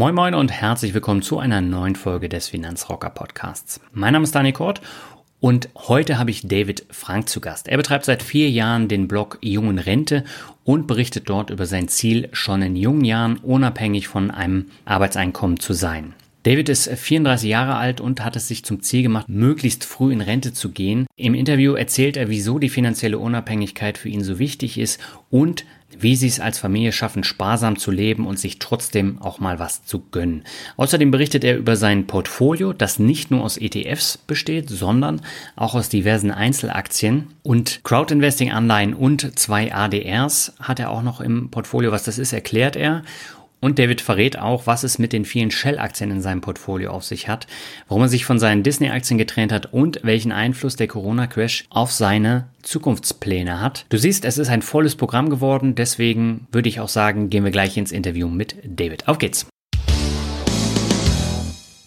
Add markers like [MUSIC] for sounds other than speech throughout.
Moin Moin und herzlich willkommen zu einer neuen Folge des Finanzrocker Podcasts. Mein Name ist Dani Kort und heute habe ich David Frank zu Gast. Er betreibt seit vier Jahren den Blog Jungen Rente und berichtet dort über sein Ziel, schon in jungen Jahren unabhängig von einem Arbeitseinkommen zu sein. David ist 34 Jahre alt und hat es sich zum Ziel gemacht, möglichst früh in Rente zu gehen. Im Interview erzählt er, wieso die finanzielle Unabhängigkeit für ihn so wichtig ist und wie sie es als Familie schaffen, sparsam zu leben und sich trotzdem auch mal was zu gönnen. Außerdem berichtet er über sein Portfolio, das nicht nur aus ETFs besteht, sondern auch aus diversen Einzelaktien und Crowdinvesting-Anleihen und zwei ADRs hat er auch noch im Portfolio. Was das ist, erklärt er. Und David verrät auch, was es mit den vielen Shell-Aktien in seinem Portfolio auf sich hat, warum er sich von seinen Disney-Aktien getrennt hat und welchen Einfluss der Corona-Crash auf seine Zukunftspläne hat. Du siehst, es ist ein volles Programm geworden, deswegen würde ich auch sagen, gehen wir gleich ins Interview mit David. Auf geht's!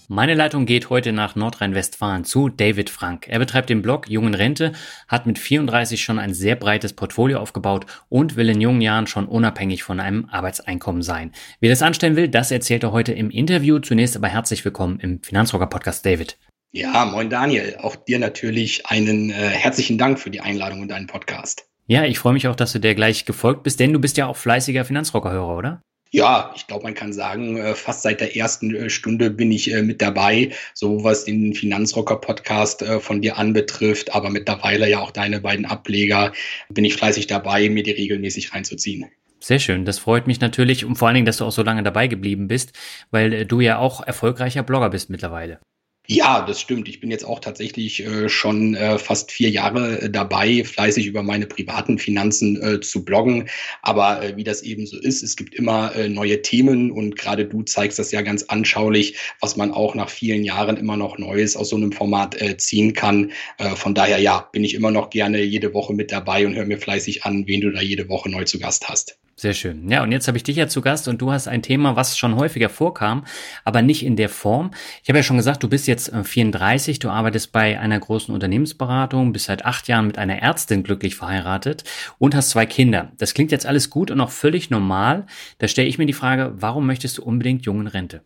Meine Leitung geht heute nach Nordrhein-Westfalen zu David Frank. Er betreibt den Blog Jungen Rente, hat mit 34 schon ein sehr breites Portfolio aufgebaut und will in jungen Jahren schon unabhängig von einem Arbeitseinkommen sein. Wie er das anstellen will, das erzählt er heute im Interview. Zunächst aber herzlich willkommen im Finanzrocker Podcast, David. Ja, moin Daniel. Auch dir natürlich einen äh, herzlichen Dank für die Einladung und deinen Podcast. Ja, ich freue mich auch, dass du dir gleich gefolgt bist, denn du bist ja auch fleißiger Finanzrocker-Hörer, oder? Ja, ich glaube, man kann sagen, äh, fast seit der ersten äh, Stunde bin ich äh, mit dabei, so was den Finanzrocker-Podcast von dir anbetrifft, aber mittlerweile ja auch deine beiden Ableger, bin ich fleißig dabei, mir die regelmäßig reinzuziehen. Sehr schön, das freut mich natürlich und vor allen Dingen, dass du auch so lange dabei geblieben bist, weil du ja auch erfolgreicher Blogger bist mittlerweile. Ja, das stimmt. Ich bin jetzt auch tatsächlich äh, schon äh, fast vier Jahre äh, dabei, fleißig über meine privaten Finanzen äh, zu bloggen. Aber äh, wie das eben so ist, es gibt immer äh, neue Themen und gerade du zeigst das ja ganz anschaulich, was man auch nach vielen Jahren immer noch Neues aus so einem Format ziehen kann. von daher, ja, bin ich immer noch gerne jede Woche mit dabei und höre mir fleißig an, wen du da jede Woche neu zu Gast hast. Sehr schön. Ja, und jetzt habe ich dich ja zu Gast und du hast ein Thema, was schon häufiger vorkam, aber nicht in der Form. Ich habe ja schon gesagt, du bist jetzt 34, äh, du arbeitest bei einer großen Unternehmensberatung, bist seit acht Jahren mit einer Ärztin glücklich verheiratet und hast zwei Kinder. Das klingt jetzt alles gut und auch völlig normal. Da stelle ich mir die Frage, warum möchtest du unbedingt jungen Rente?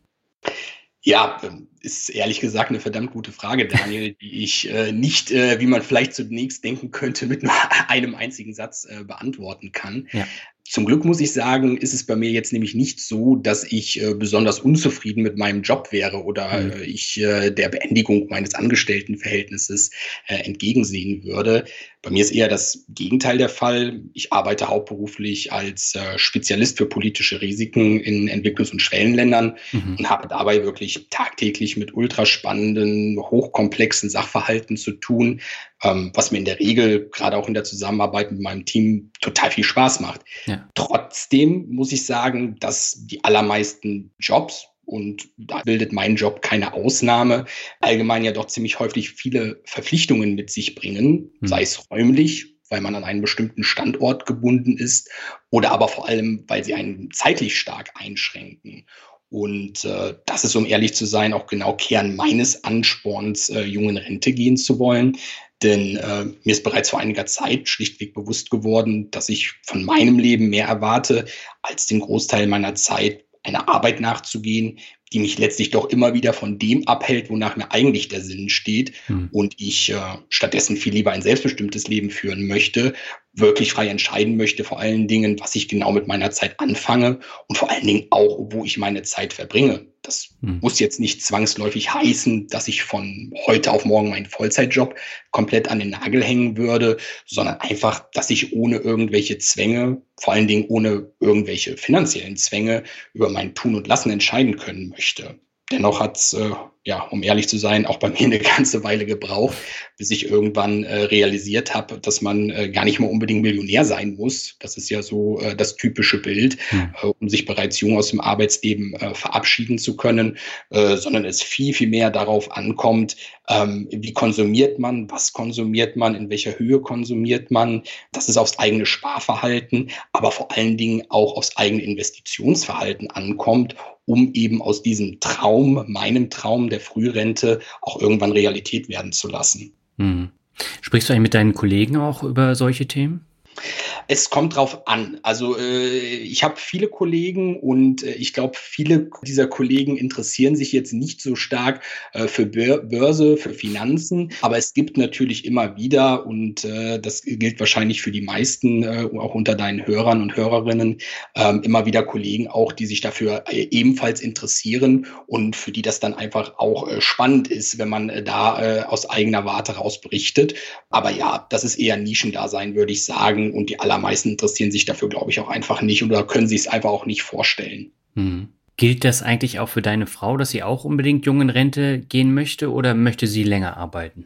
Ja, ist ehrlich gesagt eine verdammt gute Frage, Daniel, [LAUGHS] die ich äh, nicht, äh, wie man vielleicht zunächst denken könnte, mit nur [LAUGHS] einem einzigen Satz äh, beantworten kann. Ja. Zum Glück muss ich sagen, ist es bei mir jetzt nämlich nicht so, dass ich äh, besonders unzufrieden mit meinem Job wäre oder mhm. äh, ich äh, der Beendigung meines Angestelltenverhältnisses äh, entgegensehen würde. Bei mir ist eher das Gegenteil der Fall. Ich arbeite hauptberuflich als äh, Spezialist für politische Risiken in Entwicklungs- und Schwellenländern mhm. und habe dabei wirklich tagtäglich mit ultraspannenden, hochkomplexen Sachverhalten zu tun, ähm, was mir in der Regel gerade auch in der Zusammenarbeit mit meinem Team total viel Spaß macht. Ja. Trotzdem muss ich sagen, dass die allermeisten Jobs, und da bildet mein Job keine Ausnahme, allgemein ja doch ziemlich häufig viele Verpflichtungen mit sich bringen, mhm. sei es räumlich, weil man an einen bestimmten Standort gebunden ist, oder aber vor allem, weil sie einen zeitlich stark einschränken. Und äh, das ist, um ehrlich zu sein, auch genau Kern meines Ansporns, äh, jungen Rente gehen zu wollen. Denn äh, mir ist bereits vor einiger Zeit schlichtweg bewusst geworden, dass ich von meinem Leben mehr erwarte, als den Großteil meiner Zeit einer Arbeit nachzugehen, die mich letztlich doch immer wieder von dem abhält, wonach mir eigentlich der Sinn steht hm. und ich äh, stattdessen viel lieber ein selbstbestimmtes Leben führen möchte, wirklich frei entscheiden möchte, vor allen Dingen, was ich genau mit meiner Zeit anfange und vor allen Dingen auch, wo ich meine Zeit verbringe. Das hm. muss jetzt nicht zwangsläufig heißen, dass ich von heute auf morgen meinen Vollzeitjob komplett an den Nagel hängen würde, sondern einfach, dass ich ohne irgendwelche Zwänge, vor allen Dingen ohne irgendwelche finanziellen Zwänge über mein Tun und Lassen entscheiden können möchte. Dennoch hat es äh, ja, um ehrlich zu sein, auch bei mir eine ganze Weile gebraucht, bis ich irgendwann äh, realisiert habe, dass man äh, gar nicht mal unbedingt Millionär sein muss. Das ist ja so äh, das typische Bild, hm. äh, um sich bereits jung aus dem Arbeitsleben äh, verabschieden zu können, äh, sondern es viel, viel mehr darauf ankommt, ähm, wie konsumiert man, was konsumiert man, in welcher Höhe konsumiert man. Das ist aufs eigene Sparverhalten, aber vor allen Dingen auch aufs eigene Investitionsverhalten ankommt um eben aus diesem Traum, meinem Traum der Frührente, auch irgendwann Realität werden zu lassen. Hm. Sprichst du eigentlich mit deinen Kollegen auch über solche Themen? Es kommt drauf an. Also äh, ich habe viele Kollegen und äh, ich glaube, viele dieser Kollegen interessieren sich jetzt nicht so stark äh, für Börse, für Finanzen, aber es gibt natürlich immer wieder und äh, das gilt wahrscheinlich für die meisten, äh, auch unter deinen Hörern und Hörerinnen, ähm, immer wieder Kollegen auch, die sich dafür äh, ebenfalls interessieren und für die das dann einfach auch spannend ist, wenn man da aus eigener Warte raus berichtet. Aber ja, das ist eher Nischendasein, würde ich sagen und die aller allermeisten interessieren sich dafür, glaube ich, auch einfach nicht oder können sich es einfach auch nicht vorstellen. Hm. Gilt das eigentlich auch für deine Frau, dass sie auch unbedingt jung in Rente gehen möchte oder möchte sie länger arbeiten?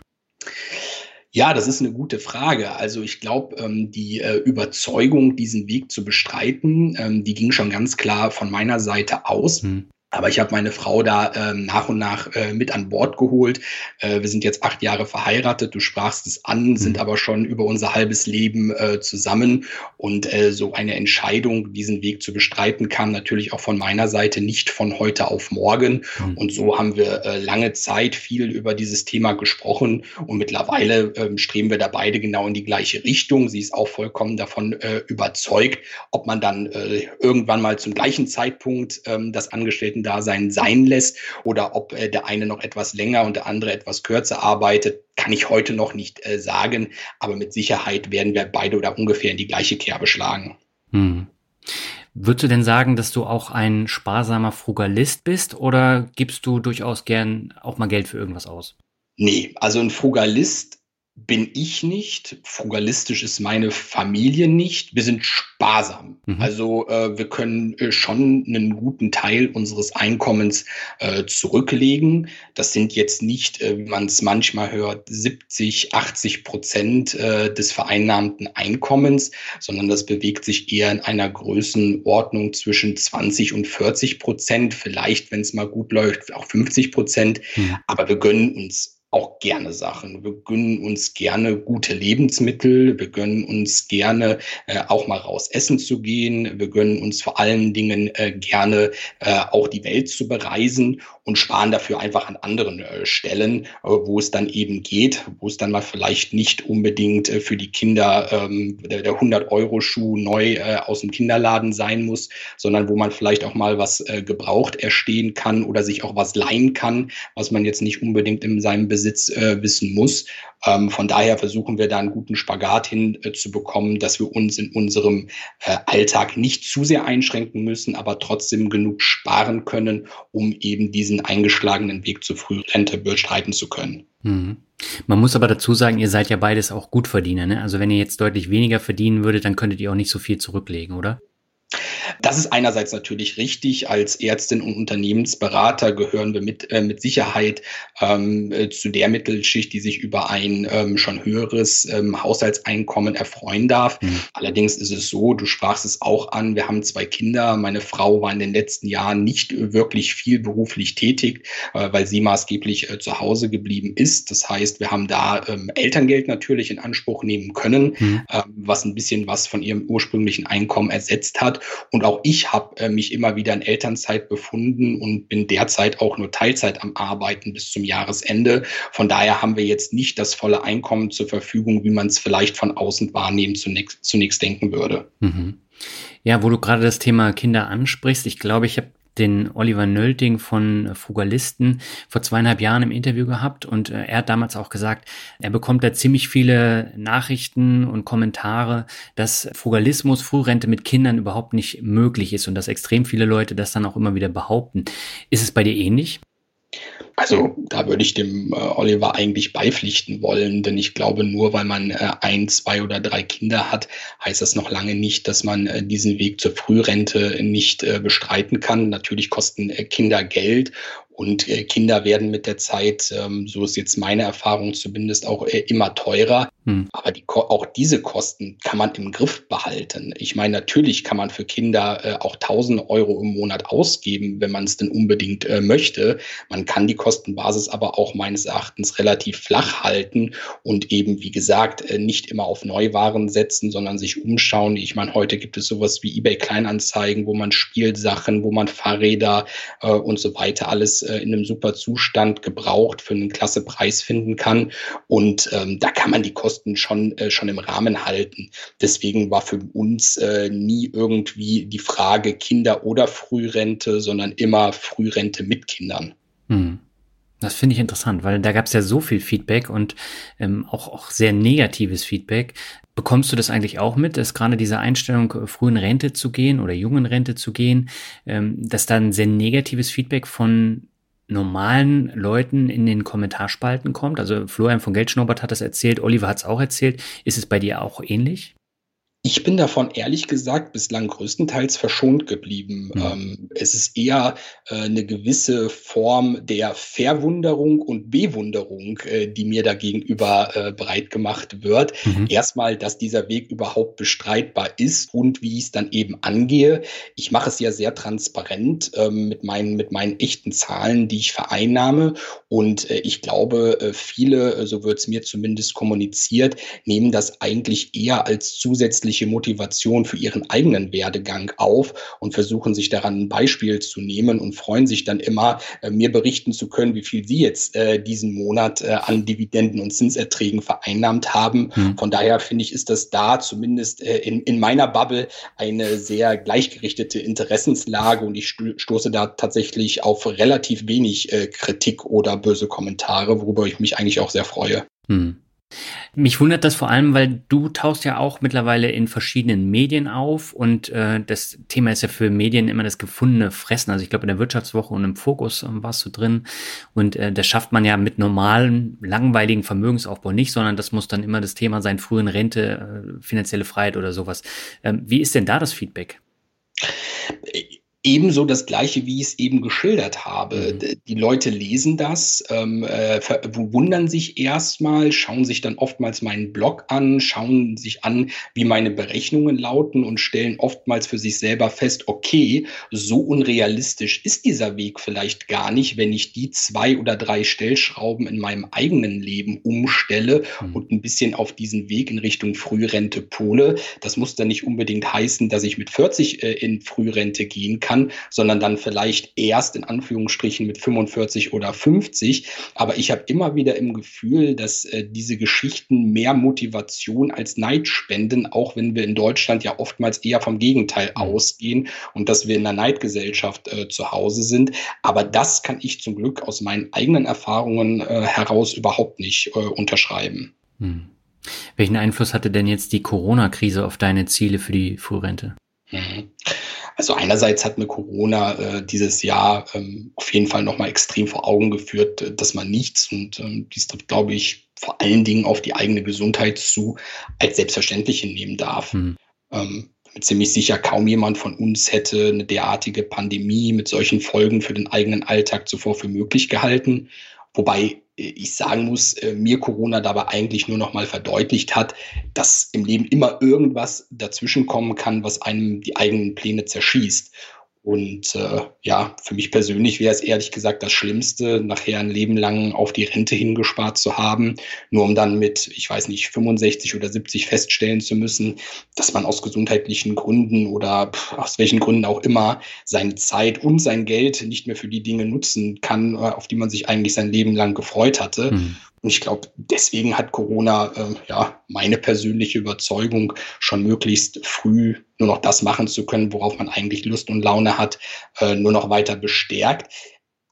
Ja, das ist eine gute Frage. Also ich glaube, ähm, die äh, Überzeugung, diesen Weg zu bestreiten, ähm, die ging schon ganz klar von meiner Seite aus. Hm. Aber ich habe meine Frau da ähm, nach und nach äh, mit an Bord geholt. Äh, wir sind jetzt acht Jahre verheiratet, du sprachst es an, sind mhm. aber schon über unser halbes Leben äh, zusammen. Und äh, so eine Entscheidung, diesen Weg zu bestreiten, kam natürlich auch von meiner Seite nicht von heute auf morgen. Mhm. Und so haben wir äh, lange Zeit viel über dieses Thema gesprochen. Und mittlerweile äh, streben wir da beide genau in die gleiche Richtung. Sie ist auch vollkommen davon äh, überzeugt, ob man dann äh, irgendwann mal zum gleichen Zeitpunkt äh, das Angestellten Dasein sein lässt oder ob äh, der eine noch etwas länger und der andere etwas kürzer arbeitet, kann ich heute noch nicht äh, sagen. Aber mit Sicherheit werden wir beide oder ungefähr in die gleiche Kerbe schlagen. Hm. Würdest du denn sagen, dass du auch ein sparsamer Frugalist bist oder gibst du durchaus gern auch mal Geld für irgendwas aus? Nee, also ein Frugalist bin ich nicht. Frugalistisch ist meine Familie nicht. Wir sind sparsam. Mhm. Also äh, wir können äh, schon einen guten Teil unseres Einkommens äh, zurücklegen. Das sind jetzt nicht, äh, wie man es manchmal hört, 70, 80 Prozent äh, des vereinnahmten Einkommens, sondern das bewegt sich eher in einer Größenordnung zwischen 20 und 40 Prozent. Vielleicht, wenn es mal gut läuft, auch 50 Prozent. Mhm. Aber wir gönnen uns auch gerne Sachen. Wir gönnen uns gerne gute Lebensmittel. Wir gönnen uns gerne äh, auch mal raus essen zu gehen. Wir gönnen uns vor allen Dingen äh, gerne äh, auch die Welt zu bereisen und sparen dafür einfach an anderen äh, Stellen, äh, wo es dann eben geht, wo es dann mal vielleicht nicht unbedingt äh, für die Kinder ähm, der, der 100-Euro-Schuh neu aus dem Kinderladen sein muss, sondern wo man vielleicht auch mal was gebraucht erstehen kann oder sich auch was leihen kann, was man jetzt nicht unbedingt in seinem Besitz wissen muss. Ähm, von daher versuchen wir da einen guten Spagat hinzubekommen, dass wir uns in unserem Alltag nicht zu sehr einschränken müssen, aber trotzdem genug sparen können, um eben diesen eingeschlagenen Weg zur Frührente bestreiten zu können. Mhm. Man muss aber dazu sagen, ihr seid ja beides auch Gutverdiener. Ne? Also wenn ihr jetzt deutlich weniger verdienen würdet, dann könntet ihr auch nicht so viel zurücklegen, oder? Das ist einerseits natürlich richtig. Als Ärztin und Unternehmensberater gehören wir mit, äh, mit Sicherheit ähm, äh, zu der Mittelschicht, die sich über ein ähm, schon höheres ähm, Haushaltseinkommen erfreuen darf. Mhm. Allerdings ist es so, du sprachst es auch an, wir haben zwei Kinder. Meine Frau war in den letzten Jahren nicht wirklich viel beruflich tätig, äh, weil sie maßgeblich äh, zu Hause geblieben ist. Das heißt, wir haben da ähm, Elterngeld natürlich in Anspruch nehmen können, mhm. äh, was ein bisschen was von ihrem ursprünglichen Einkommen ersetzt hat. Und auch ich habe äh, mich immer wieder in Elternzeit befunden und bin derzeit auch nur Teilzeit am Arbeiten bis zum Jahresende. Von daher haben wir jetzt nicht das volle Einkommen zur Verfügung, wie man es vielleicht von außen wahrnehmen zunächst, zunächst denken würde. Mhm. Ja, wo du gerade das Thema Kinder ansprichst, ich glaube, ich habe den Oliver Nölting von Frugalisten vor zweieinhalb Jahren im Interview gehabt und äh, er hat damals auch gesagt, er bekommt da ziemlich viele Nachrichten und Kommentare, dass Frugalismus, Frührente mit Kindern überhaupt nicht möglich ist und dass extrem viele Leute das dann auch immer wieder behaupten. Ist es bei dir ähnlich? Also da würde ich dem äh, Oliver eigentlich beipflichten wollen, denn ich glaube, nur weil man äh, ein, zwei oder drei Kinder hat, heißt das noch lange nicht, dass man äh, diesen Weg zur Frührente nicht äh, bestreiten kann. Natürlich kosten äh, Kinder Geld und äh, Kinder werden mit der Zeit, ähm, so ist jetzt meine Erfahrung zumindest, auch äh, immer teurer. Hm. Aber die, auch diese Kosten kann man im Griff behalten. Ich meine, natürlich kann man für Kinder äh, auch 1000 Euro im Monat ausgeben, wenn man es denn unbedingt möchte. Man kann die Kostenbasis aber auch meines Erachtens relativ flach halten und eben, wie gesagt, nicht immer auf Neuwaren setzen, sondern sich umschauen. Ich meine, heute gibt es sowas wie eBay Kleinanzeigen, wo man Spielsachen, wo man Fahrräder und so weiter alles äh, in einem super Zustand gebraucht für einen klasse Preis finden kann. Und ähm, da kann man die Kosten schon, äh, schon im Rahmen halten. Deswegen war für uns äh, nie irgendwie die Frage Kinder oder Frührente, sondern immer Frührente mit Kindern. Hm. Das finde ich interessant, weil da gab es ja so viel Feedback und ähm, auch, auch sehr negatives Feedback. Bekommst du das eigentlich auch mit, dass gerade diese Einstellung, äh, frühen Rente zu gehen oder jungen Rente zu gehen, ähm, dass da ein sehr negatives Feedback von normalen Leuten in den Kommentarspalten kommt. Also Florian von Geldschnobert hat das erzählt, Oliver hat es auch erzählt. Ist es bei dir auch ähnlich? Ich bin davon ehrlich gesagt bislang größtenteils verschont geblieben. Mhm. Ähm, es ist eher äh, eine gewisse Form der Verwunderung und Bewunderung, äh, die mir dagegenüber äh, breit gemacht wird. Mhm. Erstmal, dass dieser Weg überhaupt bestreitbar ist und wie ich es dann eben angehe. Ich mache es ja sehr transparent ähm, mit, meinen, mit meinen echten Zahlen, die ich vereinnahme. Und äh, ich glaube, äh, viele, äh, so wird es mir zumindest kommuniziert, nehmen das eigentlich eher als zusätzlich zusätzliche Motivation für ihren eigenen Werdegang auf und versuchen sich daran ein Beispiel zu nehmen und freuen sich dann immer, äh, mir berichten zu können, wie viel sie jetzt äh, diesen Monat äh, an Dividenden und Zinserträgen vereinnahmt haben. Mhm. Von daher finde ich, ist das da zumindest in, in meiner Bubble eine sehr gleichgerichtete Interessenslage und ich sto stoße da tatsächlich auf relativ wenig Kritik oder böse Kommentare, worüber ich mich eigentlich auch sehr freue. Mhm. Mich wundert das vor allem, weil du tauchst ja auch mittlerweile in verschiedenen Medien auf und äh, das Thema ist ja für Medien immer das gefundene Fressen. Also ich glaube in der Wirtschaftswoche und im Fokus äh, warst du drin und äh, das schafft man ja mit normalen, langweiligen Vermögensaufbau nicht, sondern das muss dann immer das Thema sein, frühen Rente, äh, finanzielle Freiheit oder sowas. Ähm, wie ist denn da das Feedback? Ebenso das Gleiche, wie ich es eben geschildert habe. Mhm. Die Leute lesen das, ähm, äh, wundern sich erstmal, schauen sich dann oftmals meinen Blog an, schauen sich an, wie meine Berechnungen lauten und stellen oftmals für sich selber fest, okay, so unrealistisch ist dieser Weg vielleicht gar nicht, wenn ich die zwei oder drei Stellschrauben in meinem eigenen Leben umstelle mhm. und ein bisschen auf diesen Weg in Richtung Frührente pole. Das muss dann nicht unbedingt heißen, dass ich mit 40 äh, in Frührente gehen kann kann, sondern dann vielleicht erst in Anführungsstrichen mit 45 oder 50. Aber ich habe immer wieder im Gefühl, dass äh, diese Geschichten mehr Motivation als Neid spenden, auch wenn wir in Deutschland ja oftmals eher vom Gegenteil mhm. ausgehen und dass wir in einer Neidgesellschaft äh, zu Hause sind. Aber das kann ich zum Glück aus meinen eigenen Erfahrungen äh, heraus überhaupt nicht äh, unterschreiben. Hm. Welchen Einfluss hatte denn jetzt die Corona-Krise auf deine Ziele für die Frührente? Mhm. Also einerseits hat mir Corona äh, dieses Jahr ähm, auf jeden Fall nochmal extrem vor Augen geführt, äh, dass man nichts und ähm, dies trifft, glaube ich, vor allen Dingen auf die eigene Gesundheit zu, als selbstverständlich hinnehmen darf. Mhm. Ähm, ziemlich sicher kaum jemand von uns hätte eine derartige Pandemie mit solchen Folgen für den eigenen Alltag zuvor für möglich gehalten. Wobei ich sagen muss, äh, mir Corona dabei eigentlich nur noch mal verdeutlicht hat, dass im Leben immer irgendwas dazwischenkommen kann, was einem die eigenen Pläne zerschießt. Und äh, ja, für mich persönlich wäre es ehrlich gesagt das Schlimmste, nachher ein Leben lang auf die Rente hingespart zu haben, nur um dann mit, ich weiß nicht, 65 oder 70 feststellen zu müssen, dass man aus gesundheitlichen Gründen oder aus welchen Gründen auch immer seine Zeit und sein Geld nicht mehr für die Dinge nutzen kann, äh, auf die man sich eigentlich sein Leben lang gefreut hatte. Mhm. Und ich glaube, deswegen hat Corona äh, ja meine persönliche Überzeugung, schon möglichst früh nur noch das machen zu können, worauf man eigentlich Lust und Laune hat, äh, nur noch weiter bestärkt.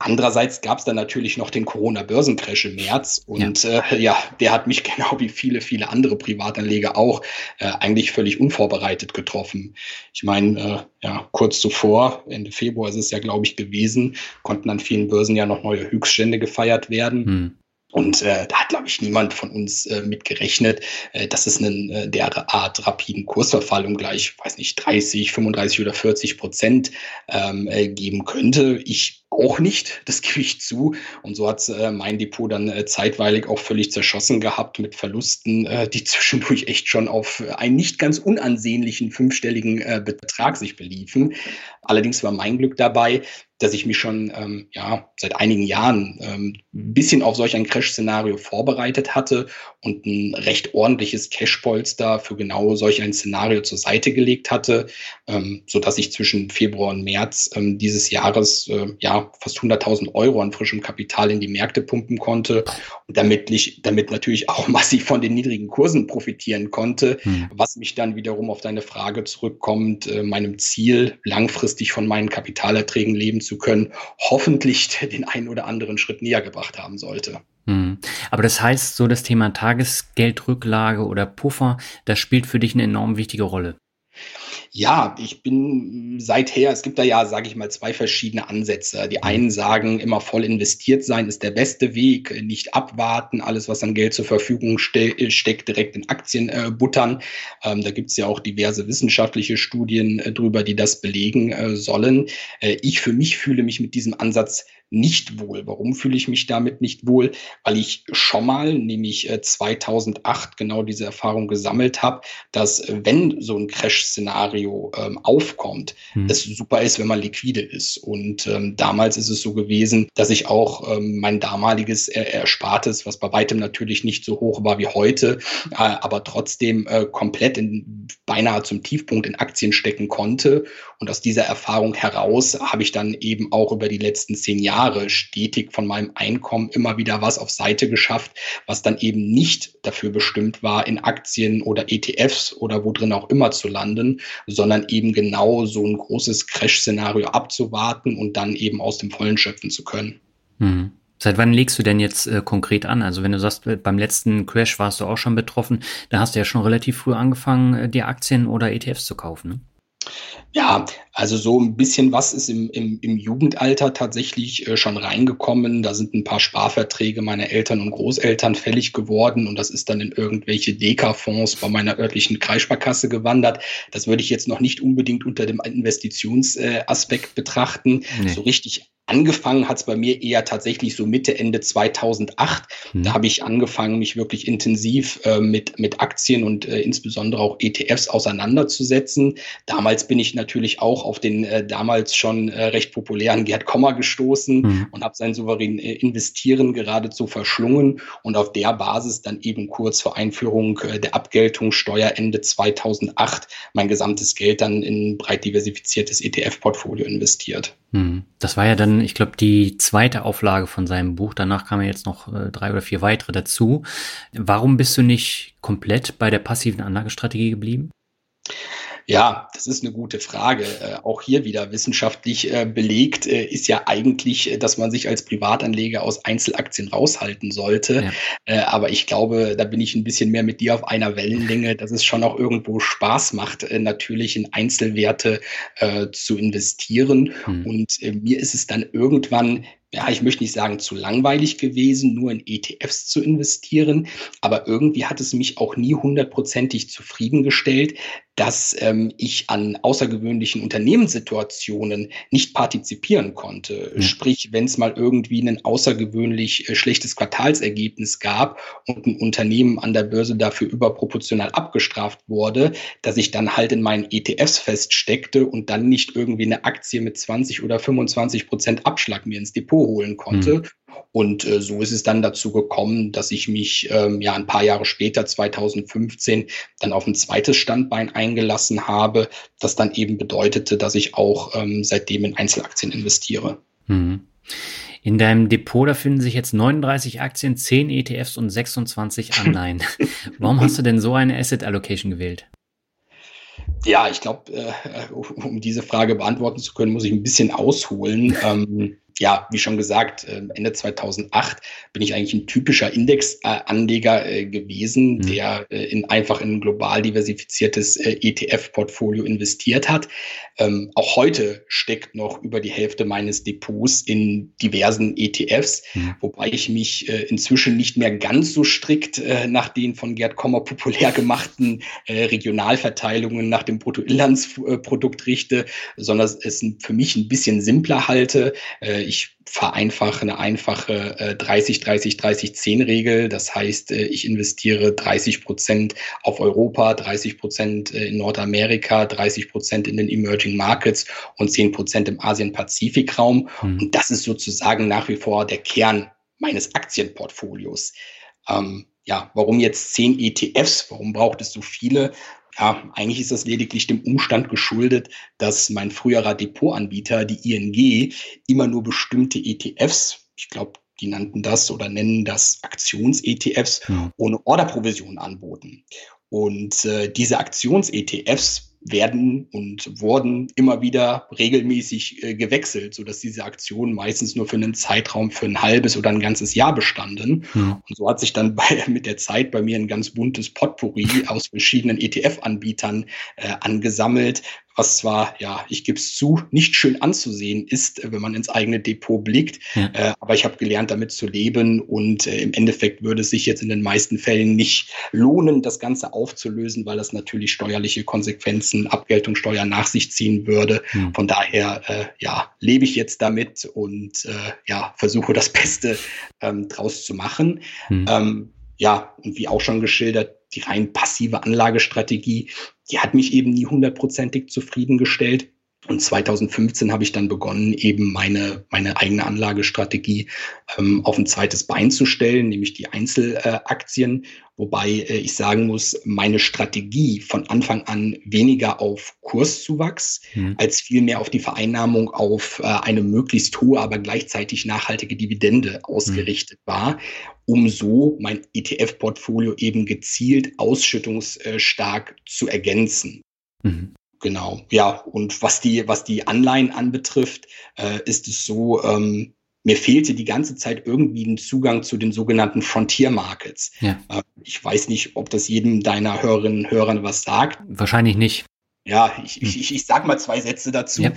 Andererseits gab es dann natürlich noch den Corona-Börsencrash im März und ja. Äh, ja, der hat mich [LAUGHS] genau wie viele, viele andere Privatanleger auch äh, eigentlich völlig unvorbereitet getroffen. Ich meine, äh, ja, kurz zuvor, Ende Februar ist es ja, glaube ich, gewesen, konnten an vielen Börsen ja noch neue Höchststände gefeiert werden. Hm. Und äh, da hat, glaube ich, niemand von uns äh, mit gerechnet, äh, dass es einen äh, derart rapiden Kursverfall um gleich, weiß nicht, 30, 35 oder 40 Prozent ähm, äh, geben könnte. Ich auch nicht, [LAUGHS] das gebe ich zu. Und so hat äh, mein Depot dann äh, zeitweilig auch völlig zerschossen gehabt mit Verlusten, äh, die [LAUGHS] zwischendurch echt schon auf einen nicht ganz unansehnlichen fünfstelligen äh, Betrag sich beliefen. Allerdings war mein Glück dabei, dass ich mich schon ähm, ja, seit einigen Jahren ähm, ein bisschen auf solch ein Crash-Szenario vorbereitet hatte und ein recht ordentliches Cash-Polster für genau solch ein Szenario zur Seite gelegt hatte, ähm, so dass ich zwischen Februar und März ähm, dieses Jahres äh, ja fast 100.000 Euro an frischem Kapital in die Märkte pumpen konnte und damit, ich, damit natürlich auch [LAUGHS] massiv von den niedrigen Kursen profitieren konnte, hm. was mich dann wiederum auf deine Frage zurückkommt, äh, meinem Ziel langfristig von meinen Kapitalerträgen leben zu können, hoffentlich den einen oder anderen Schritt näher gebracht haben sollte. Hm. Aber das heißt, so das Thema Tagesgeldrücklage oder Puffer, das spielt für dich eine enorm wichtige Rolle. Ja, ich bin seither, es gibt da ja, sage ich mal, zwei verschiedene Ansätze. Die einen sagen, immer voll investiert sein ist der beste Weg, nicht abwarten, alles, was an Geld zur Verfügung ste steckt, direkt in Aktien äh, buttern. Ähm, da gibt es ja auch diverse wissenschaftliche Studien äh, drüber, die das belegen äh, sollen. Äh, ich für mich fühle mich mit diesem Ansatz nicht wohl. Warum fühle ich mich damit nicht wohl? Weil ich schon mal, nämlich 2008, äh, genau diese Erfahrung gesammelt habe, dass äh, wenn so ein Crash-Szenario ähm, aufkommt, hm. es super ist, wenn man liquide ist. Und ähm, damals ist es so gewesen, dass ich auch ähm, mein damaliges er Erspartes, was bei weitem natürlich nicht so hoch war wie heute, äh, aber trotzdem äh, komplett in, beinahe zum Tiefpunkt in Aktien stecken konnte. Und aus dieser Erfahrung heraus habe ich dann eben auch über die letzten zehn Jahre stetig von meinem Einkommen immer wieder was auf Seite geschafft, was dann eben nicht dafür bestimmt war, in Aktien oder ETFs oder wo drin auch immer zu landen, sondern eben genau so ein großes Crash-Szenario abzuwarten und dann eben aus dem Vollen schöpfen zu können. Mhm. Seit wann legst du denn jetzt äh, konkret an? Also wenn du sagst, beim letzten Crash warst du auch schon betroffen, da hast du ja schon relativ früh angefangen, äh, dir Aktien oder ETFs zu kaufen. Ne? Ja, also so ein bisschen was ist im, im, im Jugendalter tatsächlich äh, schon reingekommen. Da sind ein paar Sparverträge meiner Eltern und Großeltern fällig geworden und das ist dann in irgendwelche Deka-Fonds bei meiner örtlichen Kreissparkasse gewandert. Das würde ich jetzt noch nicht unbedingt unter dem Investitionsaspekt äh, betrachten. Nee. So richtig Angefangen hat es bei mir eher tatsächlich so Mitte, Ende 2008. Mhm. Da habe ich angefangen, mich wirklich intensiv äh, mit, mit Aktien und äh, insbesondere auch ETFs auseinanderzusetzen. Damals bin ich natürlich auch auf den äh, damals schon äh, recht populären Gerd Kommer gestoßen mhm. und habe sein souverän äh, Investieren geradezu verschlungen und auf der Basis dann eben kurz vor Einführung äh, der Abgeltungssteuer Ende 2008 mein gesamtes Geld dann in breit diversifiziertes ETF-Portfolio investiert. Mhm. Das war ja dann ich glaube, die zweite Auflage von seinem Buch. Danach kamen jetzt noch äh, drei oder vier weitere dazu. Warum bist du nicht komplett bei der passiven Anlagestrategie geblieben? Ja, das ist eine gute Frage. Äh, auch hier wieder wissenschaftlich äh, belegt äh, ist ja eigentlich, äh, dass man sich als Privatanleger aus Einzelaktien raushalten sollte. Ja. Äh, aber ich glaube, da bin ich ein bisschen mehr mit dir auf einer Wellenlänge, dass es schon auch irgendwo Spaß macht, äh, natürlich in Einzelwerte zu investieren. Hm. Und mir ist es dann irgendwann ja, ich möchte nicht sagen zu langweilig gewesen, nur in ETFs zu investieren, aber irgendwie hat es mich auch nie hundertprozentig zufriedengestellt, dass ähm, ich an außergewöhnlichen Unternehmenssituationen nicht partizipieren konnte. Ja. Sprich, wenn es mal irgendwie ein außergewöhnlich äh, schlechtes Quartalsergebnis gab und ein Unternehmen an der Börse dafür überproportional abgestraft wurde, dass ich dann halt in meinen ETFs feststeckte und dann nicht irgendwie eine Aktie mit 20 oder 25 Prozent Abschlag mir ins Depot holen konnte. Mhm. Und äh, so ist es dann dazu gekommen, dass ich mich ähm, ja ein paar Jahre später, 2015, dann auf ein zweites Standbein eingelassen habe, das dann eben bedeutete, dass ich auch ähm, seitdem in Einzelaktien investiere. Mhm. In deinem Depot, da finden sich jetzt 39 Aktien, 10 ETFs und 26 [LAUGHS] Anleihen. Warum hast du denn so eine Asset Allocation gewählt? Ja, ich glaube, äh, um diese Frage beantworten zu können, muss ich ein bisschen ausholen. Ähm, ja, wie schon gesagt, ähm, Ende 2008 bin ich eigentlich ein typischer Indexanleger äh, gewesen, mhm. der äh, in einfach in ein global diversifiziertes äh, ETF-Portfolio investiert hat. Ähm, auch heute steckt noch über die Hälfte meines Depots in diversen ETFs, mhm. wobei ich mich inzwischen nicht mehr ganz so strikt nach den von Gerd Kommer populär gemachten Regionalverteilungen nach dem Bruttoinlandsprodukt richte, sondern es für mich ein bisschen simpler halte ich vereinfache eine einfache äh, 30-30-30-10-Regel. Das heißt, äh, ich investiere 30 Prozent auf Europa, 30 Prozent äh, in Nordamerika, 30 Prozent in den Emerging Markets und 10 Prozent im Asien-Pazifik-Raum. Mhm. Und das ist sozusagen nach wie vor der Kern meines Aktienportfolios. Ähm, ja, warum jetzt zehn ETFs? Warum braucht es so viele? Ja, eigentlich ist das lediglich dem Umstand geschuldet, dass mein früherer Depotanbieter, die ING, immer nur bestimmte ETFs, ich glaube, die nannten das oder nennen das Aktions-ETFs, ja. ohne Orderprovision anboten. Und äh, diese Aktions-ETFs werden und wurden immer wieder regelmäßig äh, gewechselt, so dass diese Aktionen meistens nur für einen Zeitraum für ein halbes oder ein ganzes Jahr bestanden. Ja. Und so hat sich dann bei, [LAUGHS] mit der Zeit bei mir ein ganz buntes Potpourri aus verschiedenen ETF-Anbietern äh, angesammelt, was zwar, ja, ich gebe es zu, nicht schön anzusehen ist, äh, wenn man ins eigene Depot blickt. Ja. Äh, aber ich habe gelernt, damit zu leben und äh, im Endeffekt würde es sich jetzt in den meisten Fällen nicht lohnen, das Ganze aufzulösen, weil das natürlich steuerliche Konsequenzen, Abgeltungssteuer nach sich ziehen würde. Ja. Von daher, äh, ja, lebe ich jetzt damit und äh, ja, versuche das Beste ähm, draus zu machen. Mhm. Ähm, ja, und wie auch schon geschildert, die rein passive Anlagestrategie, die hat mich eben nie hundertprozentig zufriedengestellt. Und 2015 habe ich dann begonnen, eben meine, meine eigene Anlagestrategie ähm, auf ein zweites Bein zu stellen, nämlich die Einzelaktien. Wobei äh, ich sagen muss, meine Strategie von Anfang an weniger auf Kurszuwachs mhm. als vielmehr auf die Vereinnahmung auf äh, eine möglichst hohe, aber gleichzeitig nachhaltige Dividende ausgerichtet mhm. war, um so mein ETF-Portfolio eben gezielt ausschüttungsstark zu ergänzen. Mhm. Genau, ja. Und was die, was die Anleihen anbetrifft, äh, ist es so, ähm, mir fehlte die ganze Zeit irgendwie ein Zugang zu den sogenannten Frontier Markets. Ja. Äh, ich weiß nicht, ob das jedem deiner Hörerinnen und Hörern was sagt. Wahrscheinlich nicht. Ja, ich, hm. ich, ich sag mal zwei Sätze dazu. Ja.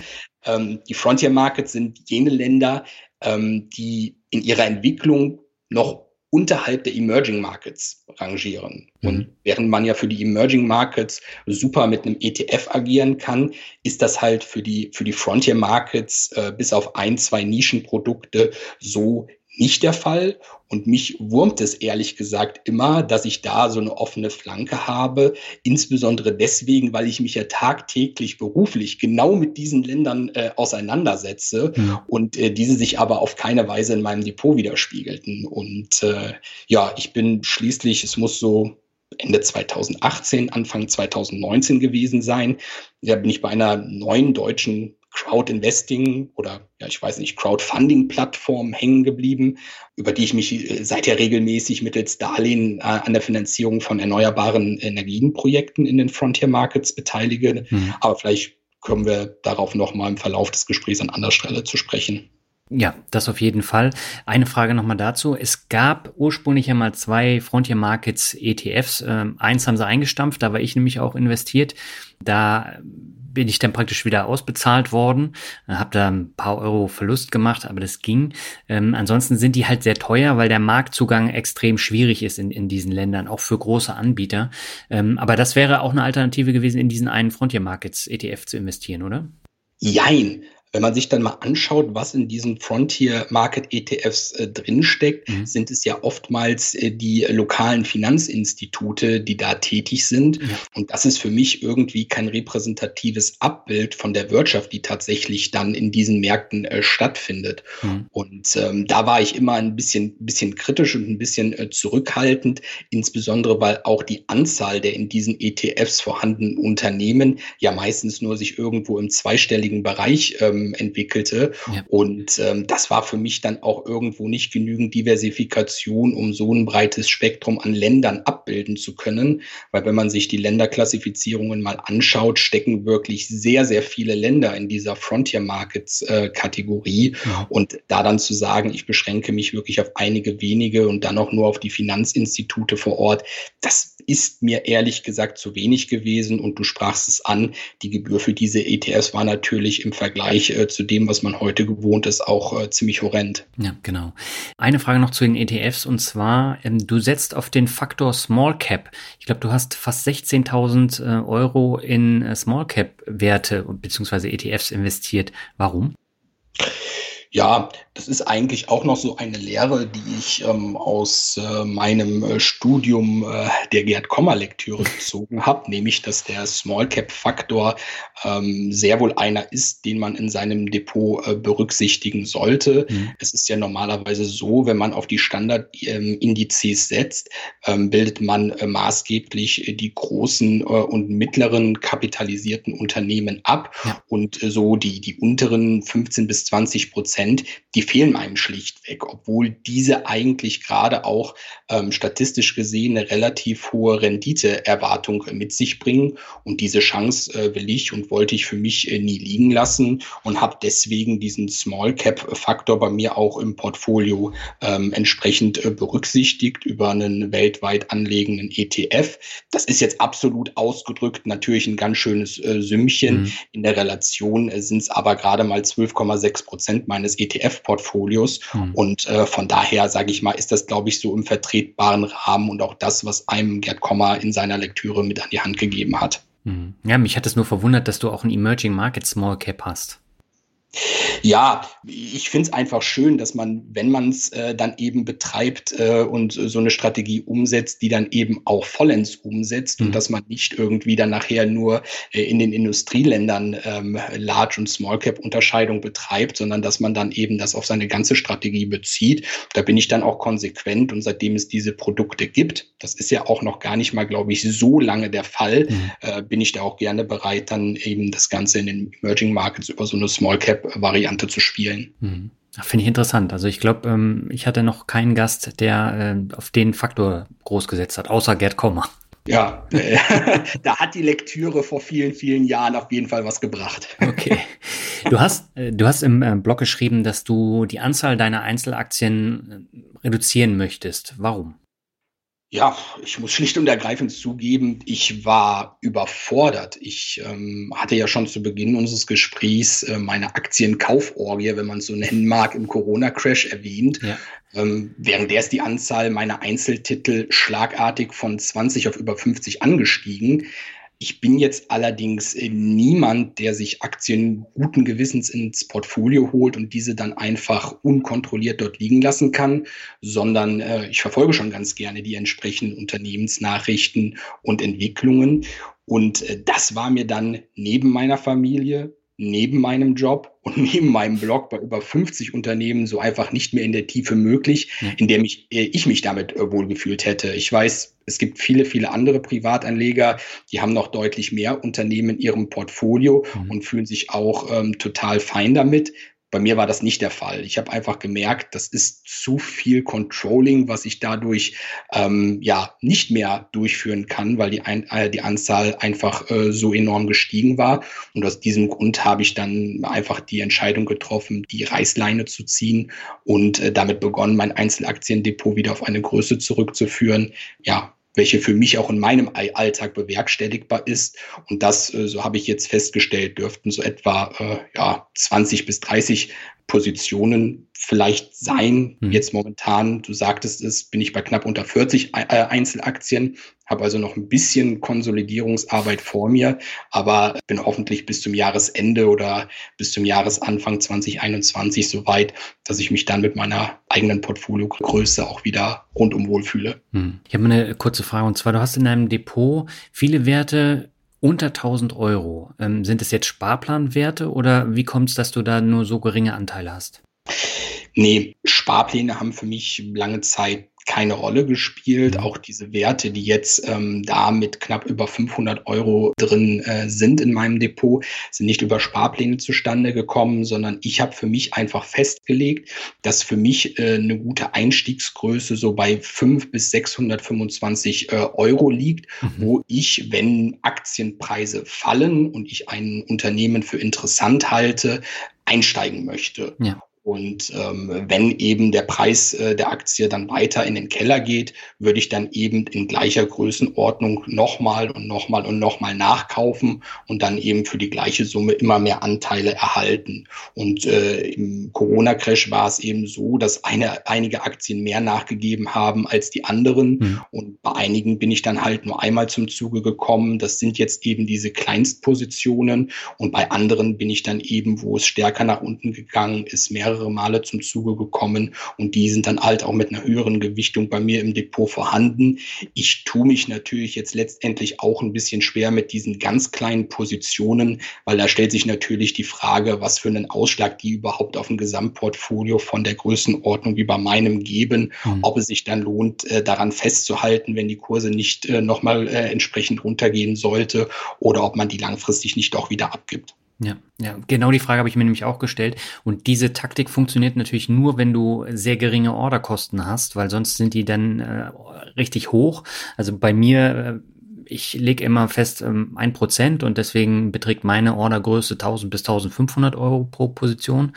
Ähm, die Frontier Markets sind jene Länder, ähm, die in ihrer Entwicklung noch unterhalb der Emerging Markets rangieren. Mhm. Und während man ja für die Emerging Markets super mit einem ETF agieren kann, ist das halt für die, für die Frontier Markets äh, bis auf ein, zwei Nischenprodukte so nicht der Fall. Und mich wurmt es ehrlich gesagt immer, dass ich da so eine offene Flanke habe. Insbesondere deswegen, weil ich mich ja tagtäglich beruflich genau mit diesen Ländern äh, auseinandersetze ja. und äh, diese sich aber auf keine Weise in meinem Depot widerspiegelten. Und äh, ja, ich bin schließlich, es muss so Ende 2018, Anfang 2019 gewesen sein. Da bin ich bei einer neuen deutschen Crowd-Investing oder ja, ich weiß nicht, Crowdfunding-Plattform hängen geblieben, über die ich mich äh, seither regelmäßig mittels Darlehen äh, an der Finanzierung von erneuerbaren Energienprojekten in den Frontier Markets beteilige. Mhm. Aber vielleicht können wir darauf nochmal im Verlauf des Gesprächs an anderer Stelle zu sprechen. Ja, das auf jeden Fall. Eine Frage nochmal dazu. Es gab ursprünglich ja mal zwei Frontier Markets ETFs. Ähm, eins haben sie eingestampft, da war ich nämlich auch investiert. Da bin ich dann praktisch wieder ausbezahlt worden, habe da ein paar Euro Verlust gemacht, aber das ging. Ähm, ansonsten sind die halt sehr teuer, weil der Marktzugang extrem schwierig ist in, in diesen Ländern, auch für große Anbieter. Ähm, aber das wäre auch eine Alternative gewesen, in diesen einen Frontier Markets ETF zu investieren, oder? Jein. Wenn man sich dann mal anschaut, was in diesen Frontier Market ETFs äh, drinsteckt, mhm. sind es ja oftmals äh, die lokalen Finanzinstitute, die da tätig sind. Ja. Und das ist für mich irgendwie kein repräsentatives Abbild von der Wirtschaft, die tatsächlich dann in diesen Märkten äh, stattfindet. Mhm. Und ähm, da war ich immer ein bisschen, bisschen kritisch und ein bisschen äh, zurückhaltend, insbesondere weil auch die Anzahl der in diesen ETFs vorhandenen Unternehmen ja meistens nur sich irgendwo im zweistelligen Bereich ähm, ähm, entwickelte. Ja. Und ähm, das war für mich dann auch irgendwo nicht genügend Diversifikation, um so ein breites Spektrum an Ländern abbilden zu können. Weil wenn man sich die Länderklassifizierungen mal anschaut, stecken wirklich sehr, sehr viele Länder in dieser Frontier Markets äh, Kategorie. Ja. Und da dann zu sagen, ich beschränke mich wirklich auf einige wenige und dann auch nur auf die Finanzinstitute vor Ort, das ist mir ehrlich gesagt zu wenig gewesen. Und du sprachst es an, die Gebühr für diese ETFs war natürlich im Vergleich äh, zu dem, was man heute gewohnt ist, auch äh, ziemlich horrend. Ja, genau. Eine Frage noch zu den ETFs und zwar, ähm, du setzt auf den Faktor Small Cap. Ich glaube, du hast fast 16.000 äh, Euro in äh, Small Cap Werte bzw. ETFs investiert. Warum? Ja, das ist eigentlich auch noch so eine Lehre, die ich ähm, aus äh, meinem äh, Studium äh, der Gerd Kommer Lektüre gezogen [LAUGHS] habe, nämlich dass der Small Cap Faktor ähm, sehr wohl einer ist, den man in seinem Depot äh, berücksichtigen sollte. Mhm. Es ist ja normalerweise so, wenn man auf die Standardindizes ähm, setzt, ähm, bildet man äh, maßgeblich äh, die großen äh, und mittleren kapitalisierten Unternehmen ab ja. und äh, so die, die unteren 15 bis 20 Prozent, die fehlen einem schlichtweg, obwohl diese eigentlich gerade auch ähm, statistisch gesehen eine relativ hohe Renditeerwartung mit sich bringen. Und diese Chance will ich und wollte ich für mich äh, nie liegen lassen und habe deswegen diesen Small Cap Faktor bei mir auch im Portfolio ähm, entsprechend äh, berücksichtigt über einen weltweit anlegenden ETF. Das ist jetzt absolut ausgedrückt natürlich ein ganz schönes äh, Sümmchen. Mhm. In der Relation äh, sind es aber gerade mal 12,6 Prozent meines ETF-Portfolios Portfolios. Mhm. Und von daher, sage ich mal, ist das, glaube ich, so im vertretbaren Rahmen und auch das, was einem Gerd Kommer in seiner Lektüre mit an die Hand gegeben hat. Mhm. Ja, mich hat es nur verwundert, dass du auch ein Emerging Market Small Cap hast. Ja, ich finde es einfach schön, dass man, wenn man es äh, dann eben betreibt äh, und so eine Strategie umsetzt, die dann eben auch vollends umsetzt mhm. und dass man nicht irgendwie dann nachher nur äh, in den Industrieländern ähm, Large- und Small-Cap-Unterscheidung betreibt, sondern dass man dann eben das auf seine ganze Strategie bezieht. Da bin ich dann auch konsequent und seitdem es diese Produkte gibt, das ist ja auch noch gar nicht mal, glaube ich, so lange der Fall, mhm. äh, bin ich da auch gerne bereit, dann eben das Ganze in den Emerging Markets über so eine Small-Cap Variante zu spielen. Mhm. Finde ich interessant. Also ich glaube, ähm, ich hatte noch keinen Gast, der äh, auf den Faktor groß gesetzt hat, außer Gerd Kommer. Ja, äh, [LAUGHS] da hat die Lektüre vor vielen, vielen Jahren auf jeden Fall was gebracht. Okay. Du hast, äh, du hast im äh, Blog geschrieben, dass du die Anzahl deiner Einzelaktien reduzieren möchtest. Warum? Ja, ich muss schlicht und ergreifend zugeben, ich war überfordert. Ich ähm, hatte ja schon zu Beginn unseres Gesprächs äh, meine Aktienkauforgie, wenn man es so nennen mag, im Corona-Crash erwähnt. Ja. Ähm, während der ist die Anzahl meiner Einzeltitel schlagartig von 20 auf über 50 angestiegen. Ich bin jetzt allerdings äh, niemand, der sich Aktien guten Gewissens ins Portfolio holt und diese dann einfach unkontrolliert dort liegen lassen kann, sondern äh, ich verfolge schon ganz gerne die entsprechenden Unternehmensnachrichten und Entwicklungen. Und äh, das war mir dann neben meiner Familie, neben meinem Job und [LAUGHS] neben meinem Blog bei über 50 Unternehmen so einfach nicht mehr in der Tiefe möglich, in der mich, äh, ich mich damit äh, wohlgefühlt hätte. Ich weiß, es gibt viele, viele andere Privatanleger, die haben noch deutlich mehr Unternehmen in ihrem Portfolio mhm. und fühlen sich auch ähm, total fein damit. Bei mir war das nicht der Fall. Ich habe einfach gemerkt, das ist zu viel Controlling, was ich dadurch ähm, ja nicht mehr durchführen kann, weil die, ein, äh, die Anzahl einfach äh, so enorm gestiegen war. Und aus diesem Grund habe ich dann einfach die Entscheidung getroffen, die Reißleine zu ziehen und äh, damit begonnen, mein Einzelaktiendepot wieder auf eine Größe zurückzuführen. Ja, welche für mich auch in meinem Alltag bewerkstelligbar ist. Und das, äh, so habe ich jetzt festgestellt, dürften so etwa äh, ja, 20 bis 30 Positionen vielleicht sein. Mhm. Jetzt momentan, du sagtest es, bin ich bei knapp unter 40 äh, Einzelaktien, habe also noch ein bisschen Konsolidierungsarbeit vor mir, aber bin hoffentlich bis zum Jahresende oder bis zum Jahresanfang 2021 so weit, dass ich mich dann mit meiner eigenen Portfoliogröße auch wieder rundum wohlfühle. Mhm. Ich habe eine kurze Frage und zwar, du hast in deinem Depot viele Werte, unter 1000 Euro. Ähm, sind es jetzt Sparplanwerte oder wie kommt es, dass du da nur so geringe Anteile hast? Nee, Sparpläne haben für mich lange Zeit keine Rolle gespielt. Auch diese Werte, die jetzt ähm, da mit knapp über 500 Euro drin äh, sind in meinem Depot, sind nicht über Sparpläne zustande gekommen, sondern ich habe für mich einfach festgelegt, dass für mich äh, eine gute Einstiegsgröße so bei 5 bis 625 äh, Euro liegt, mhm. wo ich, wenn Aktienpreise fallen und ich ein Unternehmen für interessant halte, einsteigen möchte. Ja. Und ähm, wenn eben der Preis äh, der Aktie dann weiter in den Keller geht, würde ich dann eben in gleicher Größenordnung nochmal und nochmal und nochmal nachkaufen und dann eben für die gleiche Summe immer mehr Anteile erhalten. Und äh, im Corona-Crash war es eben so, dass eine, einige Aktien mehr nachgegeben haben als die anderen. Mhm. Und bei einigen bin ich dann halt nur einmal zum Zuge gekommen. Das sind jetzt eben diese Kleinstpositionen. Und bei anderen bin ich dann eben, wo es stärker nach unten gegangen ist, mehr mehrere Male zum Zuge gekommen und die sind dann halt auch mit einer höheren Gewichtung bei mir im Depot vorhanden. Ich tue mich natürlich jetzt letztendlich auch ein bisschen schwer mit diesen ganz kleinen Positionen, weil da stellt sich natürlich die Frage, was für einen Ausschlag die überhaupt auf ein Gesamtportfolio von der Größenordnung wie bei meinem geben, mhm. ob es sich dann lohnt, äh, daran festzuhalten, wenn die Kurse nicht äh, nochmal äh, entsprechend runtergehen sollte oder ob man die langfristig nicht doch wieder abgibt. Ja, ja, genau die Frage habe ich mir nämlich auch gestellt. Und diese Taktik funktioniert natürlich nur, wenn du sehr geringe Orderkosten hast, weil sonst sind die dann äh, richtig hoch. Also bei mir, äh, ich lege immer fest ähm, ein Prozent und deswegen beträgt meine Ordergröße 1000 bis 1500 Euro pro Position.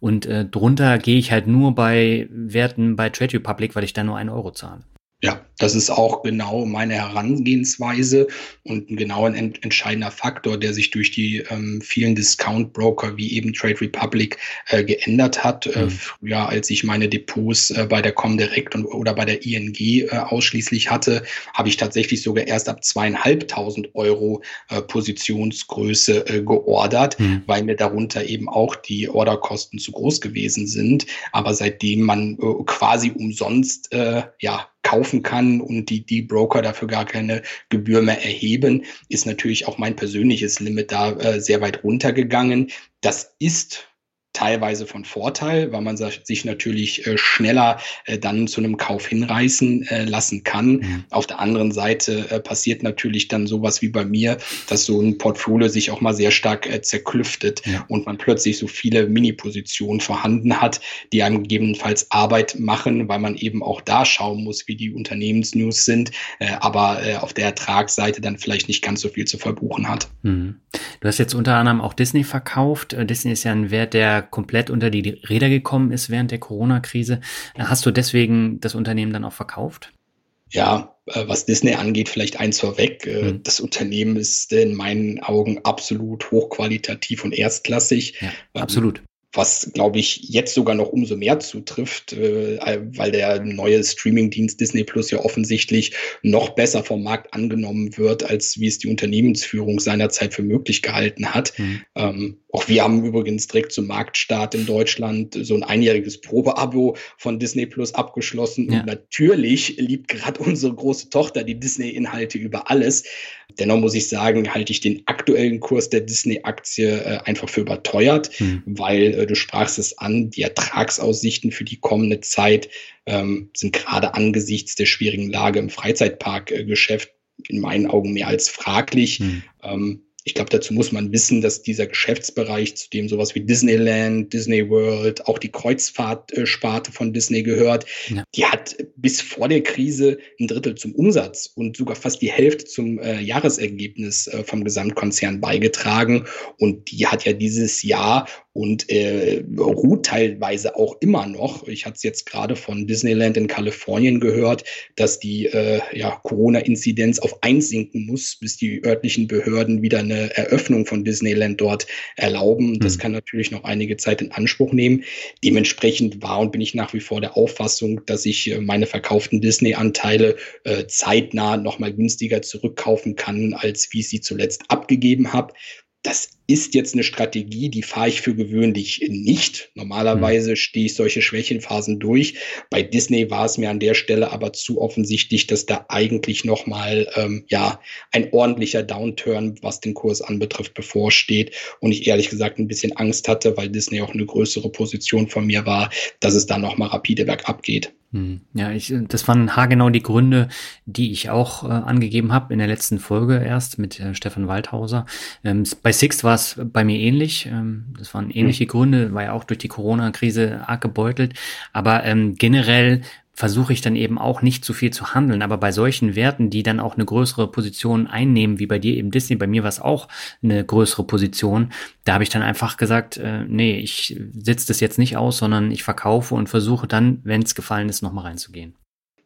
Und äh, drunter gehe ich halt nur bei Werten bei Trade Republic, weil ich da nur einen Euro zahle. Ja, das ist auch genau meine Herangehensweise und ein genau ein ent entscheidender Faktor, der sich durch die ähm, vielen Discount-Broker wie eben Trade Republic äh, geändert hat. Äh, mhm. Äh, früher, als ich meine Depots äh, bei der Comdirect und, oder bei der ING äh, ausschließlich hatte, habe ich tatsächlich sogar erst ab zweieinhalbtausend Euro äh, Positionsgröße geordert, mhm. weil mir darunter eben auch die Orderkosten zu groß gewesen sind. Aber seitdem man quasi umsonst ja kaufen kann und die, die Broker dafür gar keine Gebühr mehr erheben, ist natürlich auch mein persönliches Limit da äh, sehr weit runtergegangen. Das ist teilweise von Vorteil, weil man sich natürlich äh, schneller äh, dann zu einem Kauf hinreißen äh, lassen kann. Mhm. Auf der anderen Seite äh, passiert natürlich dann sowas wie bei mir, dass so ein Portfolio sich auch mal sehr stark äh, zerklüftet ja. und man plötzlich so viele Mini-Positionen vorhanden hat, die einem gegebenenfalls Arbeit machen, weil man eben auch da schauen muss, wie die Unternehmensnews sind, äh, aber auf der Ertragsseite dann vielleicht nicht ganz so viel zu verbuchen hat. Mhm. Du hast jetzt unter anderem auch Disney verkauft. Disney ist ja ein Wert, der komplett unter die Räder gekommen ist während der Corona-Krise. Hast du deswegen das Unternehmen dann auch verkauft? Ja, äh, was Disney angeht, vielleicht eins vorweg. Äh, mhm. Das Unternehmen ist in meinen Augen absolut hochqualitativ und erstklassig. Ja, absolut was, glaube ich, jetzt sogar noch umso mehr zutrifft, äh, weil der neue Streamingdienst Disney Plus ja offensichtlich noch besser vom Markt angenommen wird, als wie es die Unternehmensführung seinerzeit für möglich gehalten hat. Mhm. Ähm, auch wir haben übrigens direkt zum Marktstart in Deutschland so ein einjähriges Probeabo von Disney Plus abgeschlossen. Ja. Und natürlich liebt gerade unsere große Tochter die Disney-Inhalte über alles. Dennoch muss ich sagen, halte ich den aktuellen Kurs der Disney-Aktie äh, einfach für überteuert, hm. weil äh, du sprachst es an, die Ertragsaussichten für die kommende Zeit ähm, sind gerade angesichts der schwierigen Lage im Freizeitparkgeschäft in meinen Augen mehr als fraglich. Hm. Ähm, ich glaube, dazu muss man wissen, dass dieser Geschäftsbereich, zu dem sowas wie Disneyland, Disney World, auch die Kreuzfahrtsparte von Disney gehört, ja. die hat bis vor der Krise ein Drittel zum Umsatz und sogar fast die Hälfte zum äh, Jahresergebnis äh, vom Gesamtkonzern beigetragen. Und die hat ja dieses Jahr und äh, ruht teilweise auch immer noch. Ich hatte es jetzt gerade von Disneyland in Kalifornien gehört, dass die äh, ja, Corona-Inzidenz auf eins sinken muss, bis die örtlichen Behörden wieder eine Eröffnung von Disneyland dort erlauben. Das mhm. kann natürlich noch einige Zeit in Anspruch nehmen. Dementsprechend war und bin ich nach wie vor der Auffassung, dass ich äh, meine verkauften Disney-Anteile äh, zeitnah nochmal günstiger zurückkaufen kann, als wie ich sie zuletzt abgegeben habe. Das ist jetzt eine Strategie, die fahre ich für gewöhnlich nicht. Normalerweise mhm. stehe ich solche Schwächenphasen durch. Bei Disney war es mir an der Stelle aber zu offensichtlich, dass da eigentlich nochmal ähm, ja, ein ordentlicher Downturn, was den Kurs anbetrifft, bevorsteht. Und ich ehrlich gesagt ein bisschen Angst hatte, weil Disney auch eine größere Position von mir war, dass es da nochmal rapide bergab geht. Hm. Ja, ich, das waren haargenau die Gründe, die ich auch äh, angegeben habe in der letzten Folge erst mit äh, Stefan Waldhauser. Ähm, bei Sixt war es bei mir ähnlich. Ähm, das waren ähnliche mhm. Gründe, war ja auch durch die Corona-Krise arg gebeutelt. Aber ähm, generell versuche ich dann eben auch nicht zu viel zu handeln. Aber bei solchen Werten, die dann auch eine größere Position einnehmen, wie bei dir eben Disney, bei mir war es auch eine größere Position, da habe ich dann einfach gesagt, äh, nee, ich sitze das jetzt nicht aus, sondern ich verkaufe und versuche dann, wenn es gefallen ist, nochmal reinzugehen.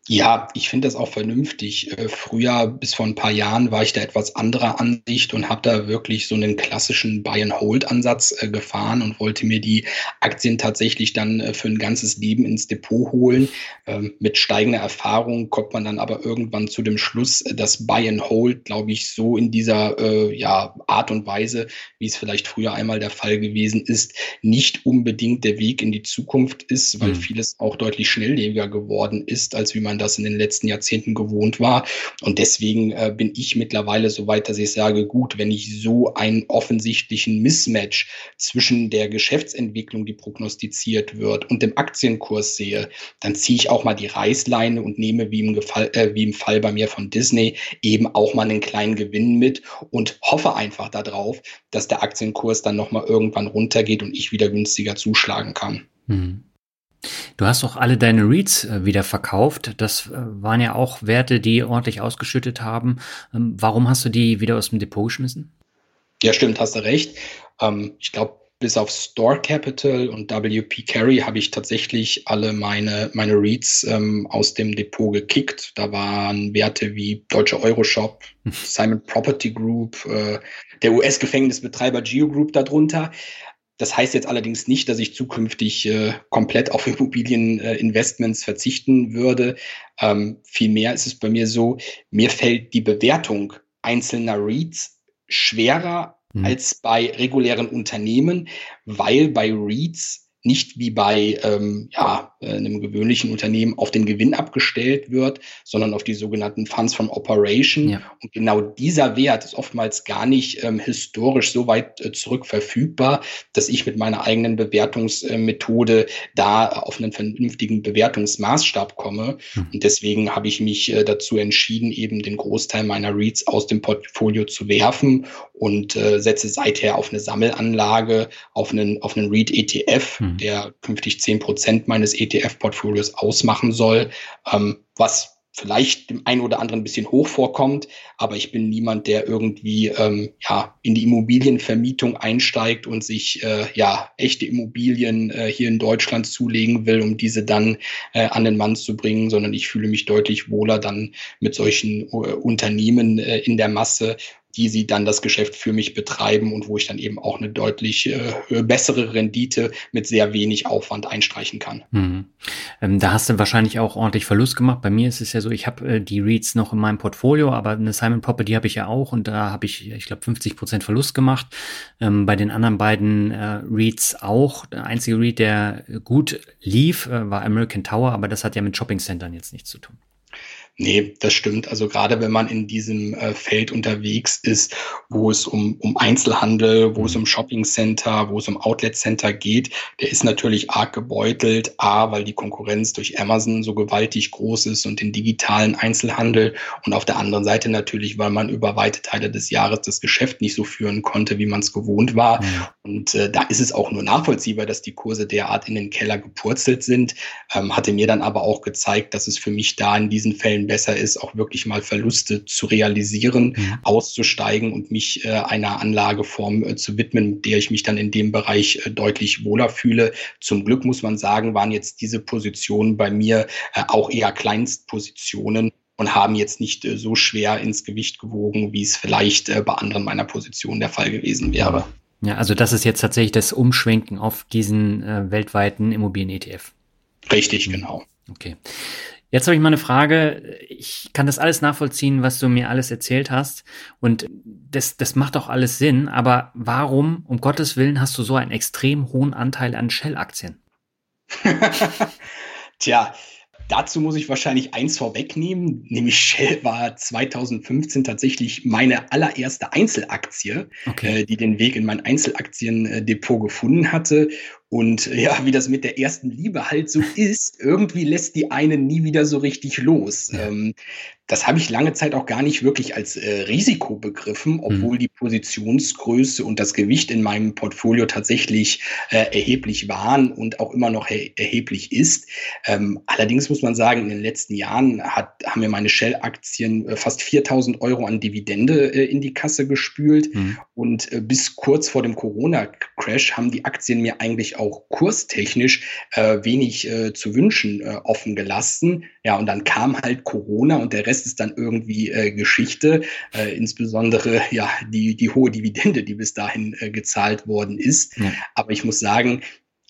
Ja, ich finde das auch vernünftig. Äh, früher, bis vor ein paar Jahren, war ich da etwas anderer Ansicht und habe da wirklich so einen klassischen Buy-and-Hold-Ansatz äh, gefahren und wollte mir die Aktien tatsächlich dann äh, für ein ganzes Leben ins Depot holen. Ähm, mit steigender Erfahrung kommt man dann aber irgendwann zu dem Schluss, dass Buy-and-Hold, glaube ich, so in dieser äh, ja, Art und Weise, wie es vielleicht früher einmal der Fall gewesen ist, nicht unbedingt der Weg in die Zukunft ist, weil mhm. vieles auch deutlich schnelllebiger geworden ist, als wie man das in den letzten Jahrzehnten gewohnt war. Und deswegen äh, bin ich mittlerweile so weit, dass ich sage, gut, wenn ich so einen offensichtlichen Mismatch zwischen der Geschäftsentwicklung, die prognostiziert wird, und dem Aktienkurs sehe, dann ziehe ich auch mal die Reißleine und nehme, wie im, Gefall, äh, wie im Fall bei mir von Disney, eben auch mal einen kleinen Gewinn mit und hoffe einfach darauf, dass der Aktienkurs dann nochmal irgendwann runtergeht und ich wieder günstiger zuschlagen kann. Hm. Du hast auch alle deine Reads äh, wieder verkauft. Das äh, waren ja auch Werte, die ordentlich ausgeschüttet haben. Ähm, warum hast du die wieder aus dem Depot geschmissen? Ja, stimmt, hast du recht. Ähm, ich glaube, bis auf Store Capital und WP Carry habe ich tatsächlich alle meine, meine Reads ähm, aus dem Depot gekickt. Da waren Werte wie Deutsche Euroshop, [LAUGHS] Simon Property Group, äh, der US-Gefängnisbetreiber Geo Group darunter. Das heißt jetzt allerdings nicht, dass ich zukünftig äh, komplett auf [LAUGHS] Immobilieninvestments äh, verzichten würde. Ähm, vielmehr ist es bei mir so, mir fällt die Bewertung einzelner REITs schwerer mhm. als bei regulären Unternehmen, weil bei REITs nicht wie bei ähm, ja, einem gewöhnlichen Unternehmen auf den Gewinn abgestellt wird, sondern auf die sogenannten Funds from Operation. Ja. Und genau dieser Wert ist oftmals gar nicht ähm, historisch so weit äh, zurück verfügbar, dass ich mit meiner eigenen Bewertungsmethode äh, da auf einen vernünftigen Bewertungsmaßstab komme. Mhm. Und deswegen habe ich mich äh, dazu entschieden, eben den Großteil meiner Reads aus dem Portfolio zu werfen und äh, setze seither auf eine Sammelanlage, auf einen, auf einen REIT-ETF. Mhm mhm. der künftig zehn Prozent meines ETF-Portfolios ausmachen soll, ähm, was vielleicht dem einen oder anderen ein bisschen hoch vorkommt, aber ich bin niemand, der irgendwie ähm, ja in die Immobilienvermietung einsteigt und sich äh, ja echte Immobilien äh, hier in Deutschland zulegen will, um diese dann äh, an den Mann zu bringen, sondern ich fühle mich deutlich wohler dann mit solchen äh, Unternehmen äh, in der Masse die sie dann das Geschäft für mich betreiben und wo ich dann eben auch eine deutlich äh, bessere Rendite mit sehr wenig Aufwand einstreichen kann. Mhm. Ähm, da hast du wahrscheinlich auch ordentlich Verlust gemacht. Bei mir ist es ja so, ich habe äh, die REITs noch in meinem Portfolio, aber eine Simon Property habe ich ja auch und da habe ich, ich glaube, 50 Prozent Verlust gemacht. Ähm, bei den anderen beiden äh, REITs auch. Der einzige REIT, der gut lief, äh, war American Tower, aber das hat ja mit Shopping Centern jetzt nichts zu tun. Nee, das stimmt. Also gerade wenn man in diesem äh, Feld unterwegs ist, wo es um, um Einzelhandel, wo es um Shopping Center, wo es um Outlet Center geht, der ist natürlich arg gebeutelt. A, weil die Konkurrenz durch Amazon so gewaltig groß ist und den digitalen Einzelhandel. Und auf der anderen Seite natürlich, weil man über weite Teile des Jahres das Geschäft nicht so führen konnte, wie man es gewohnt war. Mhm. Und äh, da ist es auch nur nachvollziehbar, dass die Kurse derart in den Keller gepurzelt sind. Ähm, hatte mir dann aber auch gezeigt, dass es für mich da in diesen Fällen besser ist, auch wirklich mal Verluste zu realisieren, mhm. auszusteigen und mich äh, einer Anlageform äh, zu widmen, mit der ich mich dann in dem Bereich äh, deutlich wohler fühle. Zum Glück muss man sagen, waren jetzt diese Positionen bei mir äh, auch eher Kleinstpositionen und haben jetzt nicht äh, so schwer ins Gewicht gewogen, wie es vielleicht äh, bei anderen meiner Positionen der Fall gewesen wäre. Ja, also das ist jetzt tatsächlich das Umschwenken auf diesen weltweiten Immobilien-ETF. Richtig, genau. Okay. Jetzt habe ich mal eine Frage. Ich kann das alles nachvollziehen, was du mir alles erzählt hast. Und das, das macht auch alles Sinn. Aber warum, um Gottes Willen, hast du so einen extrem hohen Anteil an Shell-Aktien? [LAUGHS] Tja, Dazu muss ich wahrscheinlich eins vorwegnehmen, nämlich Shell war 2015 tatsächlich meine allererste Einzelaktie, okay. äh, die den Weg in mein Einzelaktiendepot gefunden hatte. Und ja, wie das mit der ersten Liebe halt so ist, irgendwie lässt die eine nie wieder so richtig los. Ähm, das habe ich lange Zeit auch gar nicht wirklich als äh, Risiko begriffen, mhm. obwohl die Positionsgröße und das Gewicht in meinem Portfolio tatsächlich äh, erheblich waren und auch immer noch er erheblich ist. Ähm, allerdings muss man sagen, in den letzten Jahren hat, haben mir meine Shell-Aktien äh, fast 4000 Euro an Dividende äh, in die Kasse gespült. Mhm. Und äh, bis kurz vor dem Corona-Crash haben die Aktien mir eigentlich auch kurstechnisch äh, wenig zu wünschen offen gelassen. Ja, und dann kam halt Corona und der Rest Rest ist dann irgendwie äh, Geschichte, äh, insbesondere ja die, die hohe Dividende, die bis dahin äh, gezahlt worden ist. Ja. Aber ich muss sagen,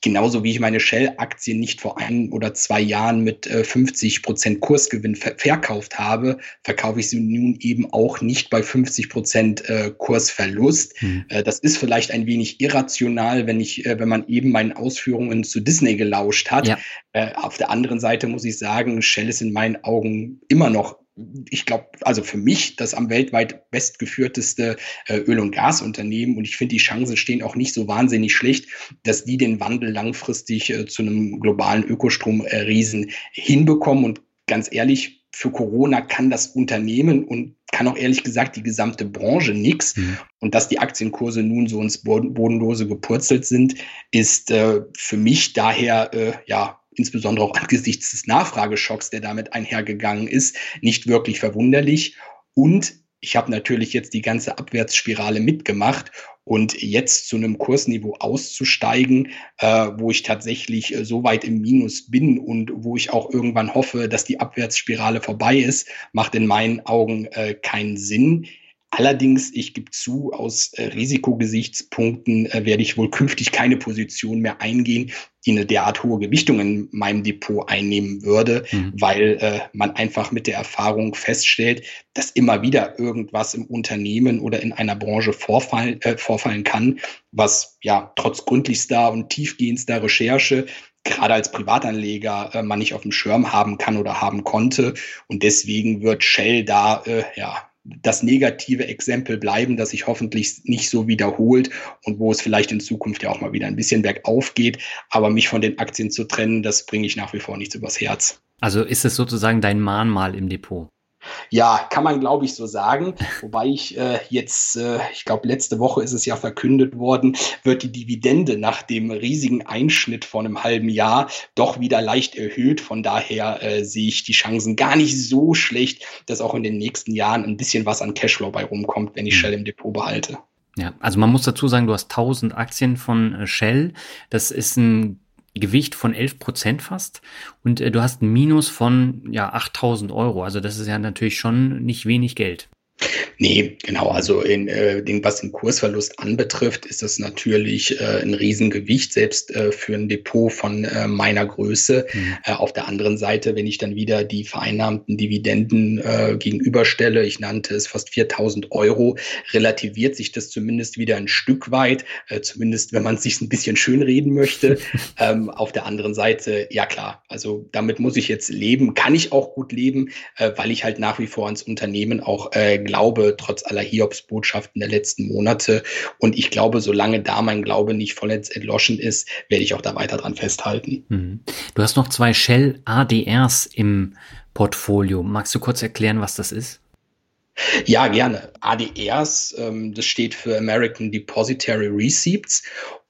Genauso wie ich meine Shell-Aktien nicht vor ein oder zwei Jahren mit äh, 50 Prozent Kursgewinn ver verkauft habe, verkaufe ich sie nun eben auch nicht bei 50 Prozent äh, Kursverlust. Mhm. Äh, das ist vielleicht ein wenig irrational, wenn ich, äh, wenn man eben meinen Ausführungen zu Disney gelauscht hat. Ja. Äh, auf der anderen Seite muss ich sagen, Shell ist in meinen Augen immer noch ich glaube, also für mich das am weltweit bestgeführteste äh, Öl- und Gasunternehmen. Und ich finde, die Chancen stehen auch nicht so wahnsinnig schlecht, dass die den Wandel langfristig äh, zu einem globalen Ökostromriesen hinbekommen. Und ganz ehrlich, für Corona kann das Unternehmen und kann auch ehrlich gesagt die gesamte Branche nichts. Mhm. Und dass die Aktienkurse nun so ins Bodenlose gepurzelt sind, ist äh, für mich daher äh, ja insbesondere auch angesichts des Nachfrageschocks, der damit einhergegangen ist, nicht wirklich verwunderlich. Und ich habe natürlich jetzt die ganze Abwärtsspirale mitgemacht und jetzt zu einem Kursniveau auszusteigen, äh, wo ich tatsächlich äh, so weit im Minus bin und wo ich auch irgendwann hoffe, dass die Abwärtsspirale vorbei ist, macht in meinen Augen äh, keinen Sinn. Allerdings, ich gebe zu, aus äh, Risikogesichtspunkten äh, werde ich wohl künftig keine Position mehr eingehen, die eine derart hohe Gewichtung in meinem Depot einnehmen würde, mhm. weil äh, man einfach mit der Erfahrung feststellt, dass immer wieder irgendwas im Unternehmen oder in einer Branche vorfallen, äh, vorfallen kann, was ja trotz gründlichster und tiefgehendster Recherche gerade als Privatanleger äh, man nicht auf dem Schirm haben kann oder haben konnte. Und deswegen wird Shell da äh, ja das negative Exempel bleiben, das sich hoffentlich nicht so wiederholt und wo es vielleicht in Zukunft ja auch mal wieder ein bisschen bergauf geht. Aber mich von den Aktien zu trennen, das bringe ich nach wie vor nichts übers Herz. Also ist es sozusagen dein Mahnmal im Depot? Ja, kann man, glaube ich, so sagen. [LAUGHS] Wobei ich äh, jetzt, äh, ich glaube, letzte Woche ist es ja verkündet worden, wird die Dividende nach dem riesigen Einschnitt von einem halben Jahr doch wieder leicht erhöht. Von daher äh, sehe ich die Chancen gar nicht so schlecht, dass auch in den nächsten Jahren ein bisschen was an Cashflow bei rumkommt, wenn ich hm. Shell im Depot behalte. Ja, also man muss dazu sagen, du hast 1000 Aktien von äh, Shell. Das ist ein Gewicht von 11 Prozent fast und äh, du hast ein Minus von ja 8000 Euro. Also das ist ja natürlich schon nicht wenig Geld. Nee, genau. Also in, äh, den, was den Kursverlust anbetrifft, ist das natürlich äh, ein Riesengewicht, selbst äh, für ein Depot von äh, meiner Größe. Mhm. Äh, auf der anderen Seite, wenn ich dann wieder die vereinnahmten Dividenden äh, gegenüberstelle, ich nannte es fast 4000 Euro, relativiert sich das zumindest wieder ein Stück weit, äh, zumindest wenn man es sich ein bisschen schönreden möchte. [LAUGHS] ähm, auf der anderen Seite, ja klar, also damit muss ich jetzt leben, kann ich auch gut leben, äh, weil ich halt nach wie vor ans Unternehmen auch äh, glaube, trotz aller Hiobs-Botschaften der letzten Monate. Und ich glaube, solange da mein Glaube nicht vollends entloschen ist, werde ich auch da weiter dran festhalten. Mhm. Du hast noch zwei Shell ADRs im Portfolio. Magst du kurz erklären, was das ist? [LAUGHS] Ja, gerne. ADRs, ähm, das steht für American Depository Receipts.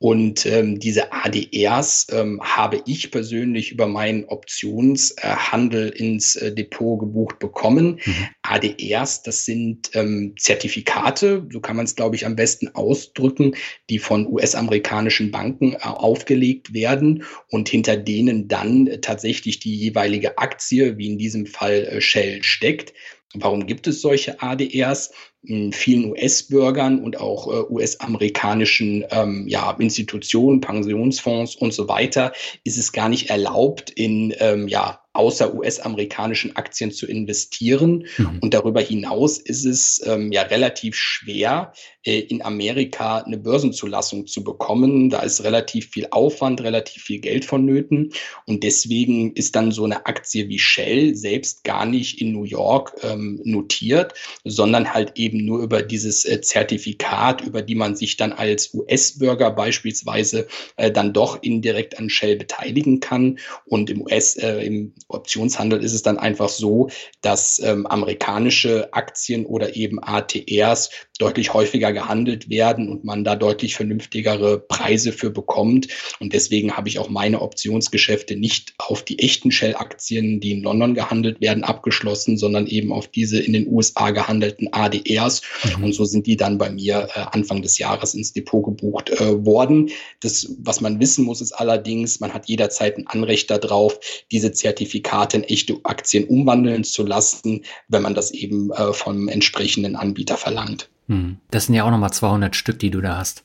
Und ähm, diese ADRs ähm, habe ich persönlich über meinen Optionshandel äh, ins äh, Depot gebucht bekommen. Mhm. ADRs, das sind ähm, Zertifikate, so kann man es, glaube ich, am besten ausdrücken, die von US-amerikanischen Banken äh, aufgelegt werden und hinter denen dann äh, tatsächlich die jeweilige Aktie, wie in diesem Fall äh, Shell, steckt. Warum gibt es solche ADRs? In vielen US-Bürgern und auch äh, US-amerikanischen ähm, ja, Institutionen, Pensionsfonds und so weiter ist es gar nicht erlaubt, in ähm, ja, außer US-amerikanischen Aktien zu investieren. Mhm. Und darüber hinaus ist es ähm, ja relativ schwer, äh, in Amerika eine Börsenzulassung zu bekommen. Da ist relativ viel Aufwand, relativ viel Geld vonnöten. Und deswegen ist dann so eine Aktie wie Shell selbst gar nicht in New York ähm, notiert, sondern halt eben nur über dieses äh, Zertifikat, über die man sich dann als US-Bürger beispielsweise äh, dann doch indirekt an Shell beteiligen kann. Und im US, äh, im Optionshandel ist es dann einfach so, dass ähm, amerikanische Aktien oder eben ATRs deutlich häufiger gehandelt werden und man da deutlich vernünftigere Preise für bekommt. Und deswegen habe ich auch meine Optionsgeschäfte nicht auf die echten Shell-Aktien, die in London gehandelt werden, abgeschlossen, sondern eben auf diese in den USA gehandelten ADRs. Mhm. Und so sind die dann bei mir äh, Anfang des Jahres ins Depot gebucht äh, worden. Das, was man wissen muss, ist allerdings, man hat jederzeit ein Anrecht darauf, diese Zertifikate in echte Aktien umwandeln zu lassen, wenn man das eben äh, vom entsprechenden Anbieter verlangt. Hm. Das sind ja auch nochmal 200 Stück, die du da hast.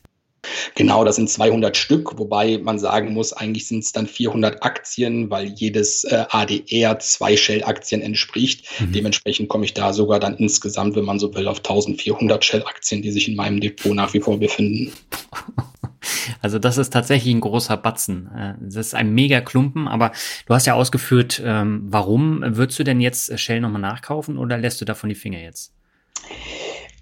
Genau, das sind 200 Stück, wobei man sagen muss, eigentlich sind es dann 400 Aktien, weil jedes äh, ADR zwei Shell-Aktien entspricht. Mhm. Dementsprechend komme ich da sogar dann insgesamt, wenn man so will, auf 1400 Shell-Aktien, die sich in meinem Depot nach wie vor befinden. [LAUGHS] Also das ist tatsächlich ein großer Batzen. Äh, das ist ein mega Klumpen, aber du hast ja ausgeführt, ähm, warum. Würdest du denn jetzt Shell nochmal nachkaufen oder lässt du davon die Finger jetzt?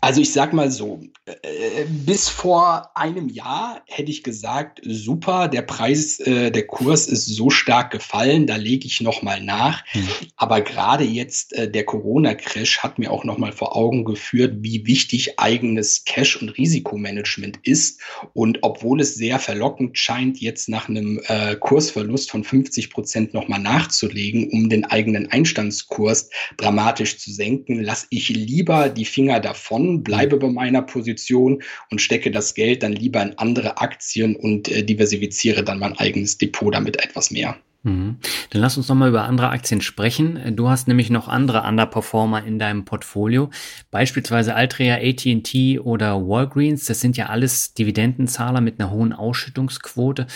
Also ich sag mal so, äh, bis vor einem Jahr hätte ich gesagt, super, der Preis, äh, der Kurs ist so stark gefallen, da lege ich noch mal nach. Mhm. Aber gerade jetzt äh, der Corona-Crash hat mir auch noch mal vor Augen geführt, wie wichtig eigenes Cash- und Risikomanagement ist. Und obwohl es sehr verlockend scheint, jetzt nach einem äh, Kursverlust von 50 Prozent noch mal nachzulegen, um den eigenen Einstandskurs dramatisch zu senken, lasse ich lieber die Finger davon bleibe bei meiner Position und stecke das Geld dann lieber in andere Aktien und äh, diversifiziere dann mein eigenes Depot damit etwas mehr. Mhm. Dann lass uns nochmal über andere Aktien sprechen. Du hast nämlich noch andere Underperformer in deinem Portfolio, beispielsweise Altria, AT&T oder Walgreens. Das sind ja alles Dividendenzahler mit einer hohen Ausschüttungsquote.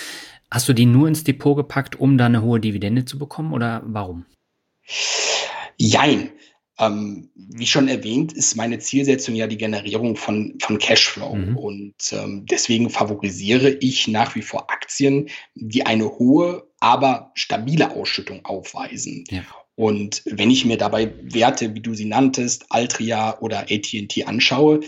Hast du die nur ins Depot gepackt, um da eine hohe Dividende zu bekommen oder warum? Jein. Ähm, wie schon erwähnt, ist meine Zielsetzung ja die Generierung von, von Cashflow. Mhm. Und ähm, deswegen favorisiere ich nach wie vor Aktien, die eine hohe, aber stabile Ausschüttung aufweisen. Ja. Und wenn ich mir dabei Werte, wie du sie nanntest, Altria oder AT&T anschaue,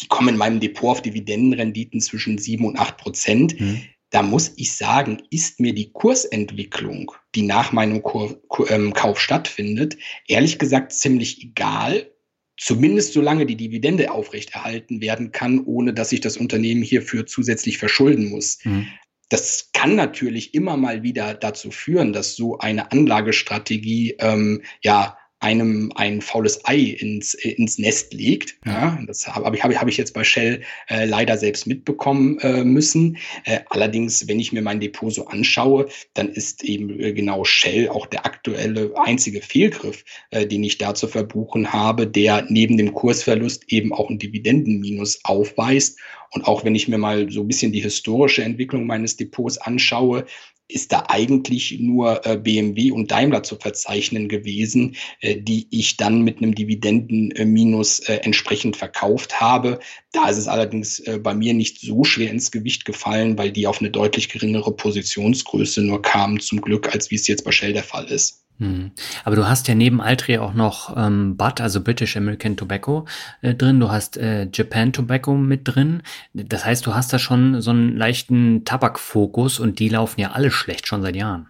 die kommen in meinem Depot auf Dividendenrenditen zwischen sieben und acht Prozent. Mhm da muss ich sagen, ist mir die Kursentwicklung, die nach meinem Kur ähm, Kauf stattfindet, ehrlich gesagt ziemlich egal. Zumindest solange die Dividende aufrechterhalten werden kann, ohne dass ich das Unternehmen hierfür zusätzlich verschulden muss. Mhm. Das kann natürlich immer mal wieder dazu führen, dass so eine Anlagestrategie ähm, ja einem ein faules Ei ins, ins Nest legt. Ja, das habe ich, hab, hab ich jetzt bei Shell äh, leider selbst mitbekommen äh, müssen. Äh, allerdings, wenn ich mir mein Depot so anschaue, dann ist eben äh, genau Shell auch der aktuelle einzige Fehlgriff, äh, den ich da zu verbuchen habe, der neben dem Kursverlust eben auch ein Dividendenminus aufweist. Und auch wenn ich mir mal so ein bisschen die historische Entwicklung meines Depots anschaue, ist da eigentlich nur äh, BMW und Daimler zu verzeichnen gewesen, äh, die ich dann mit einem Dividendenminus äh, entsprechend verkauft habe. Da ist es allerdings äh, bei mir nicht so schwer ins Gewicht gefallen, weil die auf eine deutlich geringere Positionsgröße nur kamen, zum Glück, als wie es jetzt bei Shell der Fall ist. Hm. Aber du hast ja neben Altria auch noch ähm, BUT, also British American Tobacco, äh, drin. Du hast äh, Japan Tobacco mit drin. Das heißt, du hast da schon so einen leichten Tabakfokus und die laufen ja alle schlecht schon seit Jahren.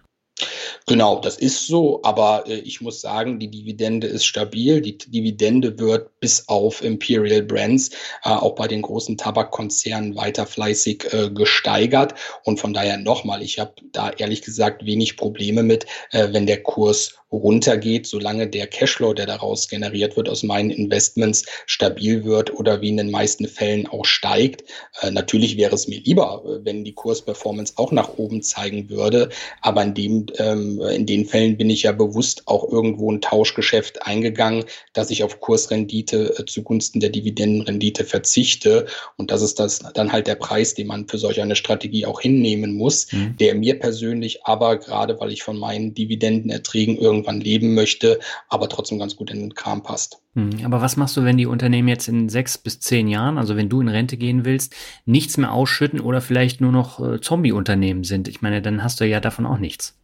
Genau, das ist so, aber äh, ich muss sagen, die Dividende ist stabil. Die Dividende wird bis auf Imperial Brands äh, auch bei den großen Tabakkonzernen weiter fleißig äh, gesteigert. Und von daher nochmal, ich habe da ehrlich gesagt wenig Probleme mit, äh, wenn der Kurs runtergeht, solange der Cashflow, der daraus generiert wird aus meinen Investments, stabil wird oder wie in den meisten Fällen auch steigt. Äh, natürlich wäre es mir lieber, äh, wenn die Kursperformance auch nach oben zeigen würde, aber in dem ähm, in den Fällen bin ich ja bewusst auch irgendwo ein Tauschgeschäft eingegangen, dass ich auf Kursrendite äh, zugunsten der Dividendenrendite verzichte. Und das ist das dann halt der Preis, den man für solch eine Strategie auch hinnehmen muss, mhm. der mir persönlich aber gerade, weil ich von meinen Dividendenerträgen irgendwann leben möchte, aber trotzdem ganz gut in den Kram passt. Mhm. Aber was machst du, wenn die Unternehmen jetzt in sechs bis zehn Jahren, also wenn du in Rente gehen willst, nichts mehr ausschütten oder vielleicht nur noch äh, Zombie-Unternehmen sind? Ich meine, dann hast du ja davon auch nichts.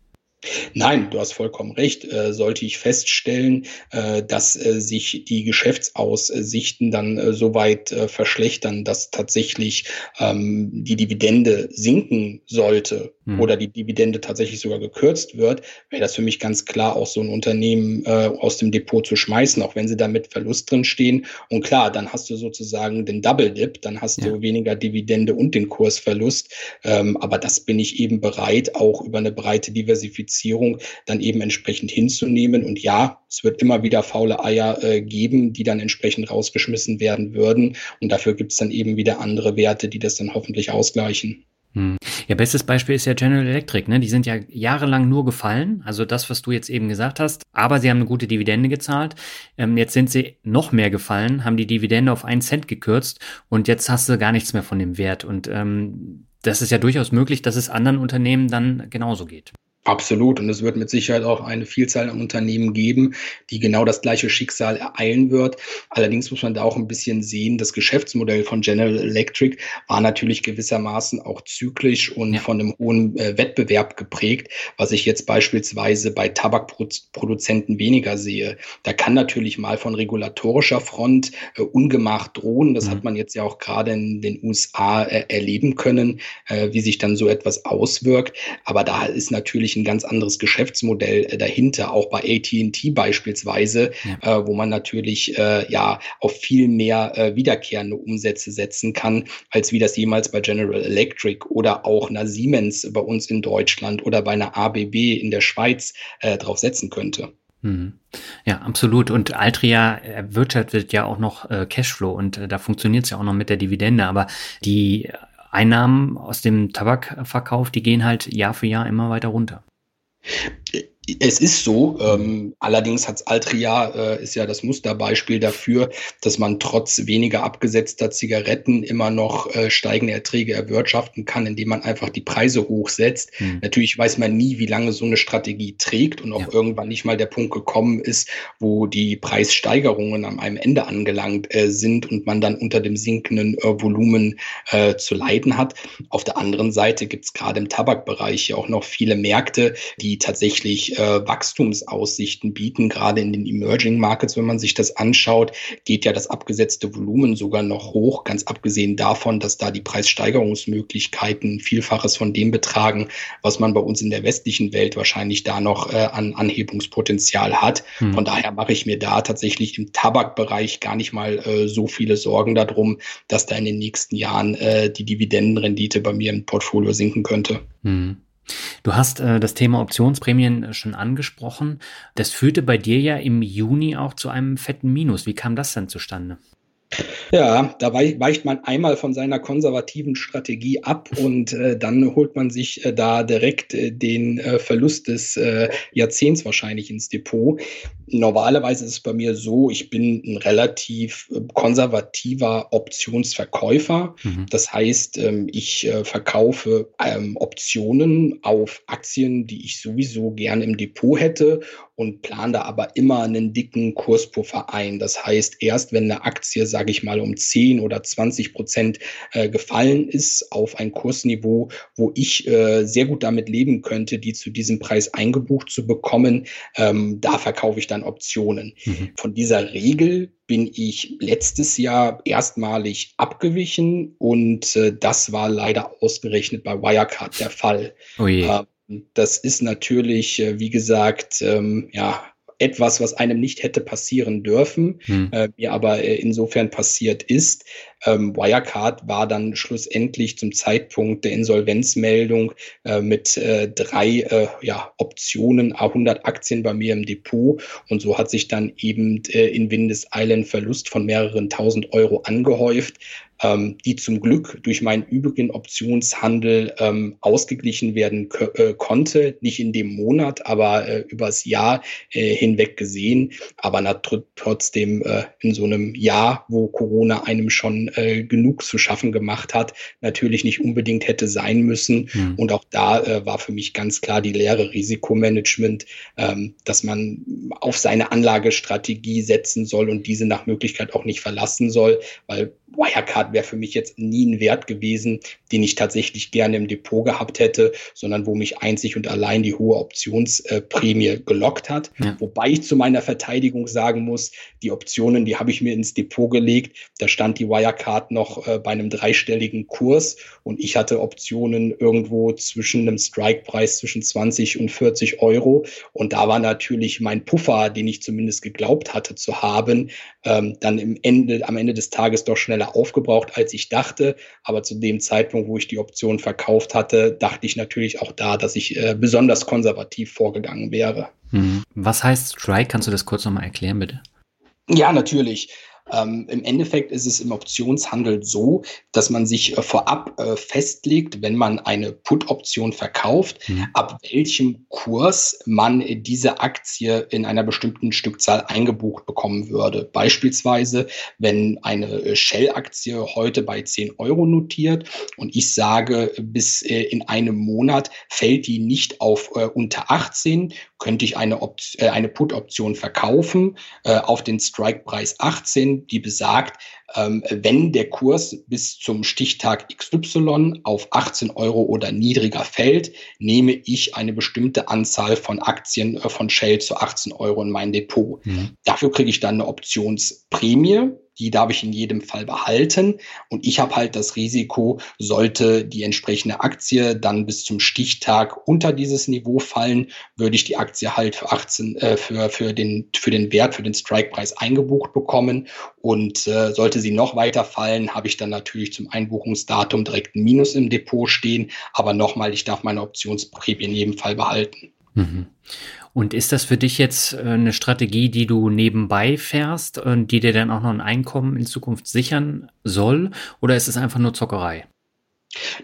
Nein, du hast vollkommen recht. Äh, sollte ich feststellen, äh, dass äh, sich die Geschäftsaussichten dann äh, so weit äh, verschlechtern, dass tatsächlich ähm, die Dividende sinken sollte hm. oder die Dividende tatsächlich sogar gekürzt wird, wäre das für mich ganz klar, auch so ein Unternehmen äh, aus dem Depot zu schmeißen, auch wenn sie da mit Verlust drin stehen. Und klar, dann hast du sozusagen den Double Dip, dann hast ja. du weniger Dividende und den Kursverlust. Ähm, aber das bin ich eben bereit, auch über eine breite Diversifizierung dann eben entsprechend hinzunehmen. Und ja, es wird immer wieder faule Eier äh, geben, die dann entsprechend rausgeschmissen werden würden. Und dafür gibt es dann eben wieder andere Werte, die das dann hoffentlich ausgleichen. Hm. Ja, bestes Beispiel ist ja General Electric, ne? Die sind ja jahrelang nur gefallen, also das, was du jetzt eben gesagt hast, aber sie haben eine gute Dividende gezahlt. Ähm, jetzt sind sie noch mehr gefallen, haben die Dividende auf einen Cent gekürzt und jetzt hast du gar nichts mehr von dem Wert. Und ähm, das ist ja durchaus möglich, dass es anderen Unternehmen dann genauso geht. Absolut. Und es wird mit Sicherheit auch eine Vielzahl an Unternehmen geben, die genau das gleiche Schicksal ereilen wird. Allerdings muss man da auch ein bisschen sehen, das Geschäftsmodell von General Electric war natürlich gewissermaßen auch zyklisch und ja. von einem hohen äh, Wettbewerb geprägt, was ich jetzt beispielsweise bei Tabakproduzenten weniger sehe. Da kann natürlich mal von regulatorischer Front äh, ungemacht drohen. Das mhm. hat man jetzt ja auch gerade in den USA äh, erleben können, äh, wie sich dann so etwas auswirkt. Aber da ist natürlich ein ganz anderes Geschäftsmodell äh, dahinter, auch bei AT&T beispielsweise, ja. äh, wo man natürlich äh, ja auf viel mehr äh, wiederkehrende Umsätze setzen kann, als wie das jemals bei General Electric oder auch einer Siemens bei uns in Deutschland oder bei einer ABB in der Schweiz äh, drauf setzen könnte. Mhm. Ja, absolut. Und Altria erwirtschaftet ja auch noch äh, Cashflow und äh, da funktioniert es ja auch noch mit der Dividende. Aber die Einnahmen aus dem Tabakverkauf, die gehen halt Jahr für Jahr immer weiter runter. Es ist so, ähm, allerdings hat Altria äh, ist ja das Musterbeispiel dafür, dass man trotz weniger abgesetzter Zigaretten immer noch äh, steigende Erträge erwirtschaften kann, indem man einfach die Preise hochsetzt. Hm. Natürlich weiß man nie, wie lange so eine Strategie trägt und ob ja. irgendwann nicht mal der Punkt gekommen ist, wo die Preissteigerungen am einem Ende angelangt äh, sind und man dann unter dem sinkenden äh, Volumen äh, zu leiden hat. Auf der anderen Seite gibt es gerade im Tabakbereich ja auch noch viele Märkte, die tatsächlich äh, Wachstumsaussichten bieten, gerade in den Emerging Markets. Wenn man sich das anschaut, geht ja das abgesetzte Volumen sogar noch hoch, ganz abgesehen davon, dass da die Preissteigerungsmöglichkeiten Vielfaches von dem betragen, was man bei uns in der westlichen Welt wahrscheinlich da noch äh, an Anhebungspotenzial hat. Hm. Von daher mache ich mir da tatsächlich im Tabakbereich gar nicht mal äh, so viele Sorgen darum, dass da in den nächsten Jahren äh, die Dividendenrendite bei mir im Portfolio sinken könnte. Hm. Du hast äh, das Thema Optionsprämien äh, schon angesprochen. Das führte bei dir ja im Juni auch zu einem fetten Minus. Wie kam das denn zustande? Ja, da weicht man einmal von seiner konservativen Strategie ab und äh, dann holt man sich äh, da direkt äh, den äh, Verlust des äh, Jahrzehnts wahrscheinlich ins Depot. Normalerweise ist es bei mir so, ich bin ein relativ äh, konservativer Optionsverkäufer. Mhm. Das heißt, ähm, ich verkaufe ähm, Optionen auf Aktien, die ich sowieso gern im Depot hätte und plane da aber immer einen dicken Kurspuffer ein. Das heißt, erst wenn eine Aktie, sage ich mal, um 10 oder 20 Prozent äh, gefallen ist auf ein Kursniveau, wo ich äh, sehr gut damit leben könnte, die zu diesem Preis eingebucht zu bekommen, ähm, da verkaufe ich dann Optionen. Mhm. Von dieser Regel bin ich letztes Jahr erstmalig abgewichen und äh, das war leider ausgerechnet bei Wirecard der Fall. Oh je. Äh, das ist natürlich, äh, wie gesagt, ähm, ja, etwas, was einem nicht hätte passieren dürfen, hm. äh, mir aber äh, insofern passiert ist. Ähm, Wirecard war dann schlussendlich zum Zeitpunkt der Insolvenzmeldung äh, mit äh, drei äh, ja, Optionen, 100 Aktien bei mir im Depot. Und so hat sich dann eben äh, in Windes Island Verlust von mehreren tausend Euro angehäuft. Ähm, die zum Glück durch meinen übrigen Optionshandel ähm, ausgeglichen werden äh, konnte. Nicht in dem Monat, aber äh, übers Jahr äh, hinweg gesehen. Aber trotzdem äh, in so einem Jahr, wo Corona einem schon äh, genug zu schaffen gemacht hat, natürlich nicht unbedingt hätte sein müssen. Mhm. Und auch da äh, war für mich ganz klar die Lehre Risikomanagement, ähm, dass man auf seine Anlagestrategie setzen soll und diese nach Möglichkeit auch nicht verlassen soll, weil Wirecard wäre für mich jetzt nie ein Wert gewesen, den ich tatsächlich gerne im Depot gehabt hätte, sondern wo mich einzig und allein die hohe Optionsprämie gelockt hat. Ja. Wobei ich zu meiner Verteidigung sagen muss, die Optionen, die habe ich mir ins Depot gelegt. Da stand die Wirecard noch äh, bei einem dreistelligen Kurs und ich hatte Optionen irgendwo zwischen einem Strike-Preis zwischen 20 und 40 Euro. Und da war natürlich mein Puffer, den ich zumindest geglaubt hatte zu haben, ähm, dann im Ende, am Ende des Tages doch schneller aufgebraucht, als ich dachte. Aber zu dem Zeitpunkt, wo ich die Option verkauft hatte, dachte ich natürlich auch da, dass ich äh, besonders konservativ vorgegangen wäre. Hm. Was heißt Strike? Kannst du das kurz nochmal erklären, bitte? Ja, natürlich. Ähm, Im Endeffekt ist es im Optionshandel so, dass man sich äh, vorab äh, festlegt, wenn man eine Put-Option verkauft, mhm. ab welchem Kurs man diese Aktie in einer bestimmten Stückzahl eingebucht bekommen würde. Beispielsweise, wenn eine äh, Shell-Aktie heute bei 10 Euro notiert und ich sage, bis äh, in einem Monat fällt die nicht auf äh, unter 18, könnte ich eine, äh, eine Put-Option verkaufen auf den Strike-Preis 18 die besagt, ähm, wenn der Kurs bis zum Stichtag XY auf 18 Euro oder niedriger fällt, nehme ich eine bestimmte Anzahl von Aktien äh, von Shell zu 18 Euro in mein Depot. Mhm. Dafür kriege ich dann eine Optionsprämie die darf ich in jedem Fall behalten. Und ich habe halt das Risiko, sollte die entsprechende Aktie dann bis zum Stichtag unter dieses Niveau fallen, würde ich die Aktie halt für 18, äh, für, für, den, für den Wert, für den Strikepreis eingebucht bekommen. Und äh, sollte sie noch weiter fallen, habe ich dann natürlich zum Einbuchungsdatum direkt ein Minus im Depot stehen. Aber nochmal, ich darf meine Optionsprämie in jedem Fall behalten. Mhm. Und ist das für dich jetzt äh, eine Strategie, die du nebenbei fährst und die dir dann auch noch ein Einkommen in Zukunft sichern soll? Oder ist es einfach nur Zockerei?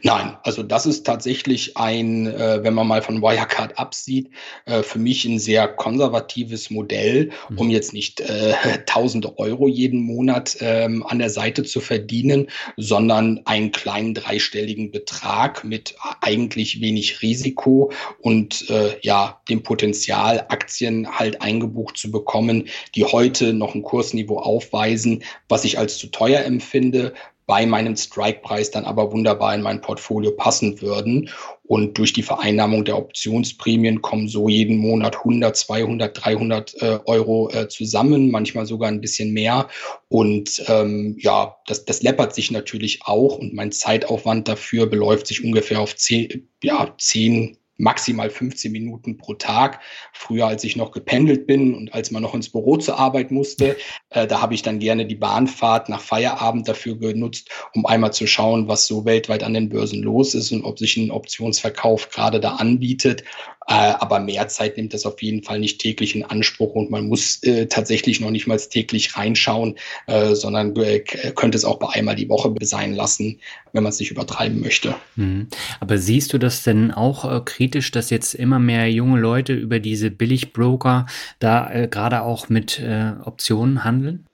Nein, also das ist tatsächlich ein, äh, wenn man mal von Wirecard absieht, äh, für mich ein sehr konservatives Modell, mhm. um jetzt nicht äh, [LAUGHS] tausende Euro jeden Monat ähm, an der Seite zu verdienen, sondern einen kleinen dreistelligen Betrag mit eigentlich wenig Risiko und äh, ja, dem Potenzial, Aktien halt eingebucht zu bekommen, die heute noch ein Kursniveau aufweisen, was ich als zu teuer empfinde, bei meinem Strike-Preis dann aber wunderbar in mein Portfolio passen würden. Und durch die Vereinnahmung der Optionsprämien kommen so jeden Monat 100, 200, 300 äh, Euro äh, zusammen, manchmal sogar ein bisschen mehr. Und ähm, ja, das, das läppert sich natürlich auch und mein Zeitaufwand dafür beläuft sich ungefähr auf 10, ja, 10 maximal 15 Minuten pro Tag. Früher, als ich noch gependelt bin und als man noch ins Büro zur Arbeit musste, äh, da habe ich dann gerne die Bahnfahrt nach Feierabend dafür genutzt, um einmal zu schauen, was so weltweit an den Börsen los ist und ob sich ein Optionsverkauf gerade da anbietet. Äh, aber mehr Zeit nimmt das auf jeden Fall nicht täglich in Anspruch und man muss äh, tatsächlich noch nicht mal täglich reinschauen, äh, sondern äh, könnte es auch bei einmal die Woche sein lassen, wenn man es nicht übertreiben möchte. Mhm. Aber siehst du das denn auch äh, kritisch, dass jetzt immer mehr junge Leute über diese Billigbroker da äh, gerade auch mit Optionen handeln?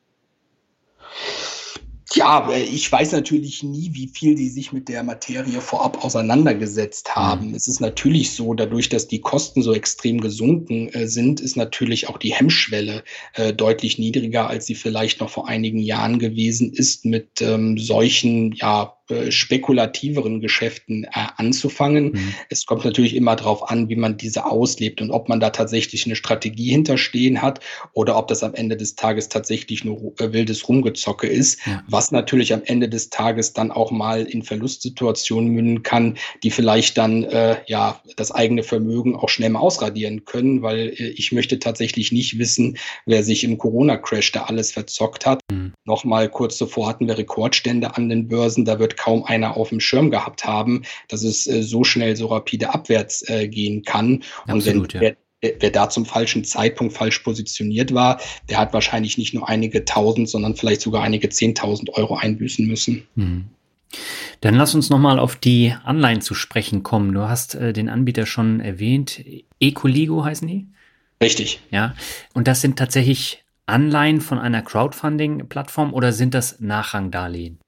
Ja, äh, ich weiß natürlich nie, wie viel die sich mit der Materie vorab auseinandergesetzt haben. Mhm. Es ist natürlich so, dadurch, dass die Kosten so extrem gesunken äh, sind, ist natürlich auch die Hemmschwelle äh, deutlich niedriger, als sie vielleicht noch vor einigen Jahren gewesen ist, mit ähm, solchen, ja, äh, spekulativeren Geschäften äh, anzufangen. Mhm. Es kommt natürlich immer darauf an, wie man diese auslebt und ob man da tatsächlich eine Strategie hinterstehen hat oder ob das am Ende des Tages tatsächlich nur äh, wildes Rumgezocke ist, ja. was natürlich am Ende des Tages dann auch mal in Verlustsituationen münden kann, die vielleicht dann äh, ja das eigene Vermögen auch schnell mal ausradieren können, weil äh, ich möchte tatsächlich nicht wissen, wer sich im Corona-Crash da alles verzockt hat. Mhm. Nochmal kurz zuvor hatten wir Rekordstände an den Börsen, da wird kaum einer auf dem Schirm gehabt haben, dass es äh, so schnell, so rapide abwärts äh, gehen kann. Absolut, und wenn, ja wer da zum falschen Zeitpunkt falsch positioniert war, der hat wahrscheinlich nicht nur einige tausend, sondern vielleicht sogar einige zehntausend Euro einbüßen müssen. Mhm. Dann lass uns nochmal auf die Anleihen zu sprechen kommen. Du hast äh, den Anbieter schon erwähnt. Ecoligo heißen die? Richtig. Ja. Und das sind tatsächlich Anleihen von einer Crowdfunding-Plattform oder sind das Nachrangdarlehen?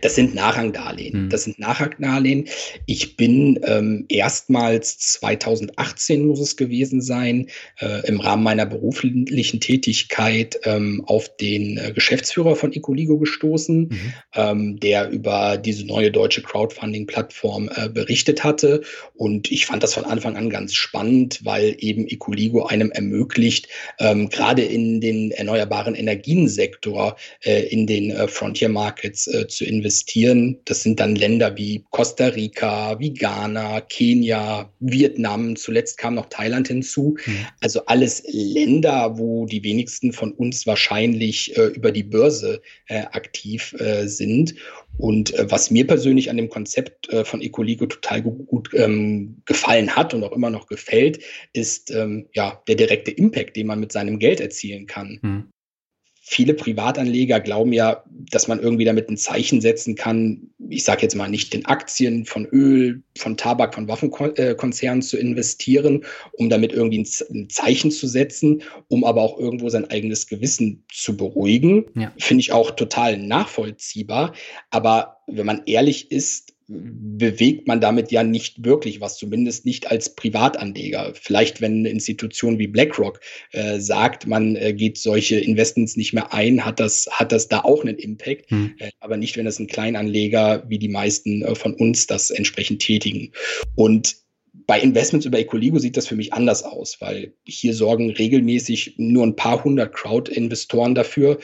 Das sind Nachrangdarlehen. Mhm. Das sind Nachrangdarlehen. Ich bin ähm, erstmals 2018 muss es gewesen sein, äh, im Rahmen meiner beruflichen Tätigkeit ähm, auf den äh, Geschäftsführer von Ecoligo gestoßen, mhm. ähm, der über diese neue deutsche Crowdfunding-Plattform äh, berichtet hatte. Und ich fand das von Anfang an ganz spannend, weil eben Ecoligo einem ermöglicht, ähm, gerade in den erneuerbaren Energiensektor, äh, in den äh, Frontier Markets äh, zu investieren. Das sind dann Länder wie Costa Rica, wie Ghana, Kenia, Vietnam. Zuletzt kam noch Thailand hinzu. Mhm. Also alles Länder, wo die wenigsten von uns wahrscheinlich äh, über die Börse äh, aktiv äh, sind. Und äh, was mir persönlich an dem Konzept äh, von Ecoligo total gut, gut ähm, gefallen hat und auch immer noch gefällt, ist ähm, ja der direkte Impact, den man mit seinem Geld erzielen kann. Mhm viele Privatanleger glauben ja, dass man irgendwie damit ein Zeichen setzen kann, ich sage jetzt mal nicht in Aktien von Öl, von Tabak, von Waffenkonzernen zu investieren, um damit irgendwie ein Zeichen zu setzen, um aber auch irgendwo sein eigenes Gewissen zu beruhigen. Ja. Finde ich auch total nachvollziehbar. Aber wenn man ehrlich ist, bewegt man damit ja nicht wirklich was, zumindest nicht als Privatanleger. Vielleicht, wenn eine Institution wie BlackRock äh, sagt, man äh, geht solche Investments nicht mehr ein, hat das, hat das da auch einen Impact, hm. äh, aber nicht, wenn das ein Kleinanleger wie die meisten äh, von uns das entsprechend tätigen. Und bei Investments über Ecoligo sieht das für mich anders aus, weil hier sorgen regelmäßig nur ein paar hundert Crowd-Investoren dafür,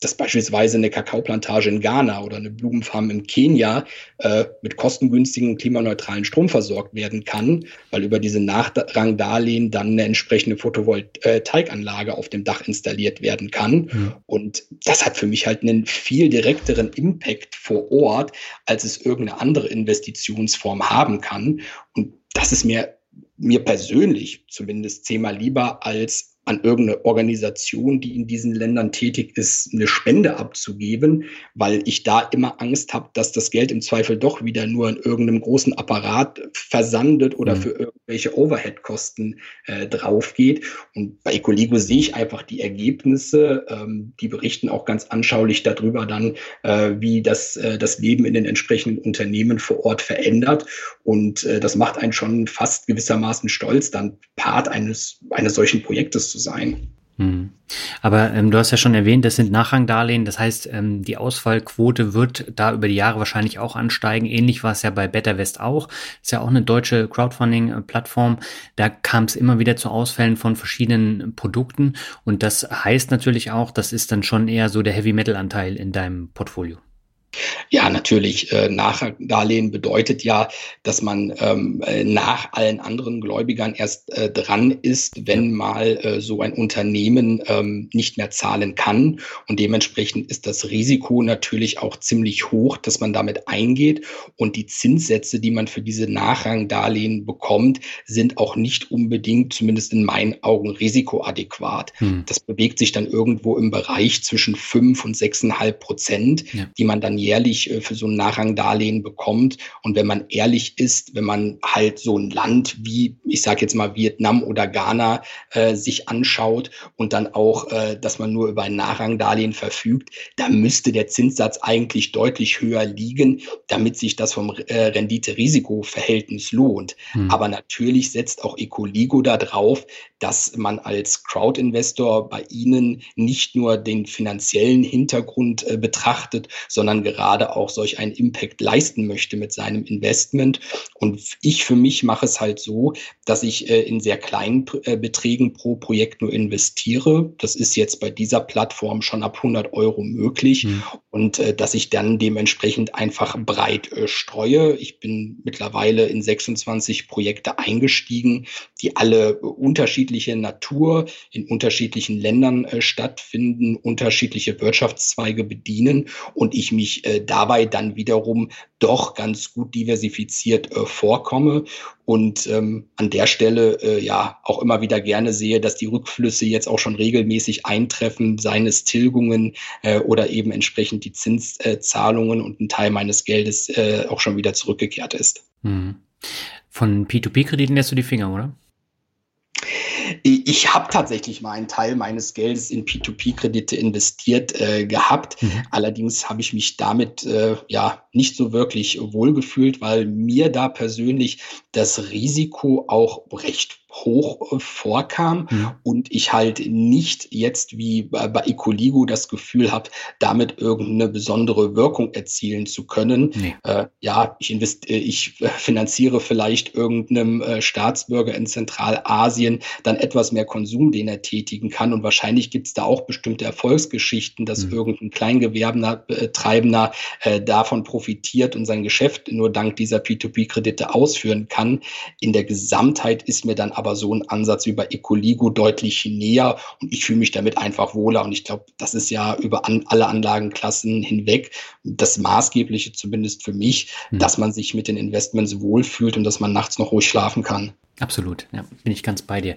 dass beispielsweise eine Kakaoplantage in Ghana oder eine Blumenfarm in Kenia äh, mit kostengünstigen klimaneutralen Strom versorgt werden kann, weil über diese Nachrangdarlehen dann eine entsprechende Photovoltaikanlage auf dem Dach installiert werden kann. Mhm. Und das hat für mich halt einen viel direkteren Impact vor Ort, als es irgendeine andere Investitionsform haben kann. Und das ist mir mir persönlich zumindest zehnmal lieber als an irgendeine Organisation, die in diesen Ländern tätig ist, eine Spende abzugeben, weil ich da immer Angst habe, dass das Geld im Zweifel doch wieder nur in irgendeinem großen Apparat versandet oder mhm. für irgendwelche Overhead-Kosten äh, drauf geht. Und bei Ecoligo sehe ich einfach die Ergebnisse. Ähm, die berichten auch ganz anschaulich darüber dann, äh, wie das, äh, das Leben in den entsprechenden Unternehmen vor Ort verändert. Und äh, das macht einen schon fast gewissermaßen stolz, dann Part eines, eines solchen Projektes zu sein. Hm. Aber ähm, du hast ja schon erwähnt, das sind Nachrangdarlehen. Das heißt, ähm, die Ausfallquote wird da über die Jahre wahrscheinlich auch ansteigen. Ähnlich war es ja bei BetterWest auch. Ist ja auch eine deutsche Crowdfunding-Plattform. Da kam es immer wieder zu Ausfällen von verschiedenen Produkten. Und das heißt natürlich auch, das ist dann schon eher so der Heavy-Metal-Anteil in deinem Portfolio. Ja, natürlich. Äh, Nachdarlehen bedeutet ja, dass man ähm, äh, nach allen anderen Gläubigern erst äh, dran ist, wenn mal äh, so ein Unternehmen ähm, nicht mehr zahlen kann. Und dementsprechend ist das Risiko natürlich auch ziemlich hoch, dass man damit eingeht. Und die Zinssätze, die man für diese Nachrangdarlehen bekommt, sind auch nicht unbedingt, zumindest in meinen Augen, risikoadäquat. Hm. Das bewegt sich dann irgendwo im Bereich zwischen fünf und sechseinhalb Prozent, ja. die man dann jährlich äh, für so ein Nachrangdarlehen bekommt. Und wenn man ehrlich ist, wenn man halt so ein Land wie, ich sage jetzt mal Vietnam oder Ghana äh, sich anschaut und dann auch, äh, dass man nur über ein Nachrangdarlehen verfügt, da müsste der Zinssatz eigentlich deutlich höher liegen, damit sich das vom äh, Rendite-Risiko-Verhältnis lohnt. Hm. Aber natürlich setzt auch Ecoligo darauf, dass man als Crowd-Investor bei ihnen nicht nur den finanziellen Hintergrund äh, betrachtet, sondern gerade auch solch einen Impact leisten möchte mit seinem Investment. Und ich für mich mache es halt so, dass ich äh, in sehr kleinen äh, Beträgen pro Projekt nur investiere. Das ist jetzt bei dieser Plattform schon ab 100 Euro möglich mhm. und äh, dass ich dann dementsprechend einfach breit äh, streue. Ich bin mittlerweile in 26 Projekte eingestiegen, die alle unterschiedlich unterschiedliche Natur in unterschiedlichen Ländern äh, stattfinden, unterschiedliche Wirtschaftszweige bedienen und ich mich äh, dabei dann wiederum doch ganz gut diversifiziert äh, vorkomme und ähm, an der Stelle äh, ja auch immer wieder gerne sehe, dass die Rückflüsse jetzt auch schon regelmäßig eintreffen, seines Tilgungen äh, oder eben entsprechend die Zinszahlungen und ein Teil meines Geldes äh, auch schon wieder zurückgekehrt ist. Mhm. Von P2P-Krediten lässt du die Finger, oder? Ich habe tatsächlich mal einen Teil meines Geldes in P2P-Kredite investiert äh, gehabt. Mhm. Allerdings habe ich mich damit äh, ja nicht so wirklich wohlgefühlt, weil mir da persönlich das Risiko auch recht hoch äh, vorkam mhm. und ich halt nicht jetzt wie bei, Ecoligo das Gefühl habe, damit irgendeine besondere Wirkung erzielen zu können. Nee. Äh, ja, ich, invest äh, ich äh, finanziere vielleicht irgendeinem äh, Staatsbürger in Zentralasien dann etwas mehr Konsum, den er tätigen kann und wahrscheinlich gibt es da auch bestimmte Erfolgsgeschichten, dass mhm. irgendein Kleingewerbender, Treibender äh, davon profitiert und sein Geschäft nur dank dieser P2P-Kredite ausführen kann. In der Gesamtheit ist mir dann aber aber so ein Ansatz über Ecoligo deutlich näher und ich fühle mich damit einfach wohler. Und ich glaube, das ist ja über an, alle Anlagenklassen hinweg das Maßgebliche zumindest für mich, mhm. dass man sich mit den Investments wohlfühlt und dass man nachts noch ruhig schlafen kann. Absolut, ja, bin ich ganz bei dir.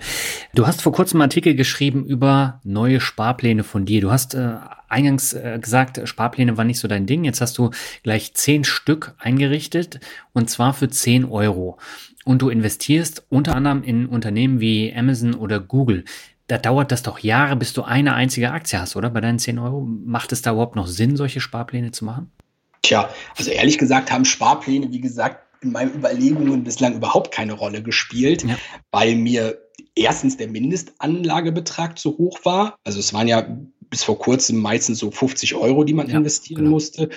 Du hast vor kurzem einen Artikel geschrieben über neue Sparpläne von dir. Du hast äh, eingangs äh, gesagt, Sparpläne war nicht so dein Ding. Jetzt hast du gleich zehn Stück eingerichtet und zwar für zehn Euro und du investierst unter anderem in Unternehmen wie Amazon oder Google, da dauert das doch Jahre, bis du eine einzige Aktie hast, oder? Bei deinen 10 Euro. Macht es da überhaupt noch Sinn, solche Sparpläne zu machen? Tja, also ehrlich gesagt haben Sparpläne, wie gesagt, in meinen Überlegungen bislang überhaupt keine Rolle gespielt, ja. weil mir erstens der Mindestanlagebetrag zu hoch war. Also es waren ja bis vor kurzem meistens so 50 Euro, die man ja, investieren genau. musste.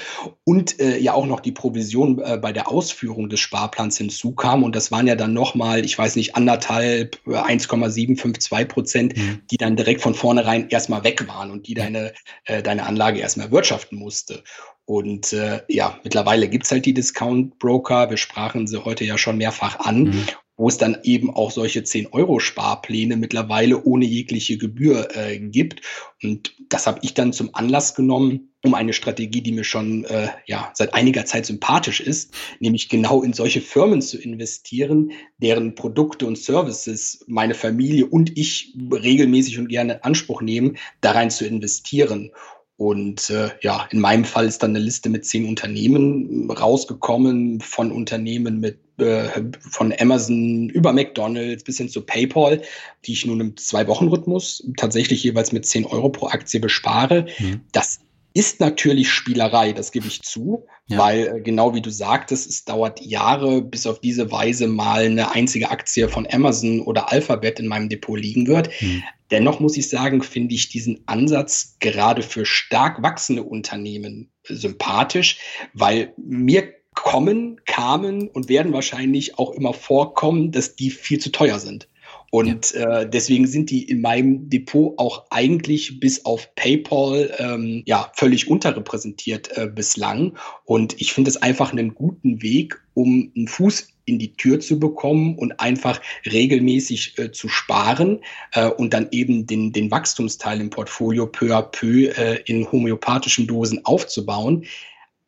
Und äh, ja auch noch die Provision äh, bei der Ausführung des Sparplans hinzukam. Und das waren ja dann nochmal, ich weiß nicht, anderthalb, 1,752 äh, Prozent, mhm. die dann direkt von vornherein erstmal weg waren und die deine, äh, deine Anlage erstmal wirtschaften musste. Und äh, ja, mittlerweile gibt's halt die Discount Broker. Wir sprachen sie heute ja schon mehrfach an. Mhm wo es dann eben auch solche 10-Euro-Sparpläne mittlerweile ohne jegliche Gebühr äh, gibt. Und das habe ich dann zum Anlass genommen, um eine Strategie, die mir schon äh, ja, seit einiger Zeit sympathisch ist, nämlich genau in solche Firmen zu investieren, deren Produkte und Services meine Familie und ich regelmäßig und gerne in Anspruch nehmen, da rein zu investieren. Und äh, ja, in meinem Fall ist dann eine Liste mit zehn Unternehmen rausgekommen, von Unternehmen mit äh, von Amazon über McDonalds bis hin zu PayPal, die ich nun im Zwei-Wochen-Rhythmus tatsächlich jeweils mit 10 Euro pro Aktie bespare. Mhm. Das ist natürlich Spielerei, das gebe ich zu, ja. weil äh, genau wie du sagtest, es dauert Jahre, bis auf diese Weise mal eine einzige Aktie von Amazon oder Alphabet in meinem Depot liegen wird. Hm. Dennoch muss ich sagen, finde ich diesen Ansatz gerade für stark wachsende Unternehmen sympathisch, weil mir kommen, kamen und werden wahrscheinlich auch immer vorkommen, dass die viel zu teuer sind. Und ja. äh, deswegen sind die in meinem Depot auch eigentlich bis auf PayPal ähm, ja völlig unterrepräsentiert äh, bislang. Und ich finde es einfach einen guten Weg, um einen Fuß in die Tür zu bekommen und einfach regelmäßig äh, zu sparen äh, und dann eben den, den Wachstumsteil im Portfolio peu à peu äh, in homöopathischen Dosen aufzubauen.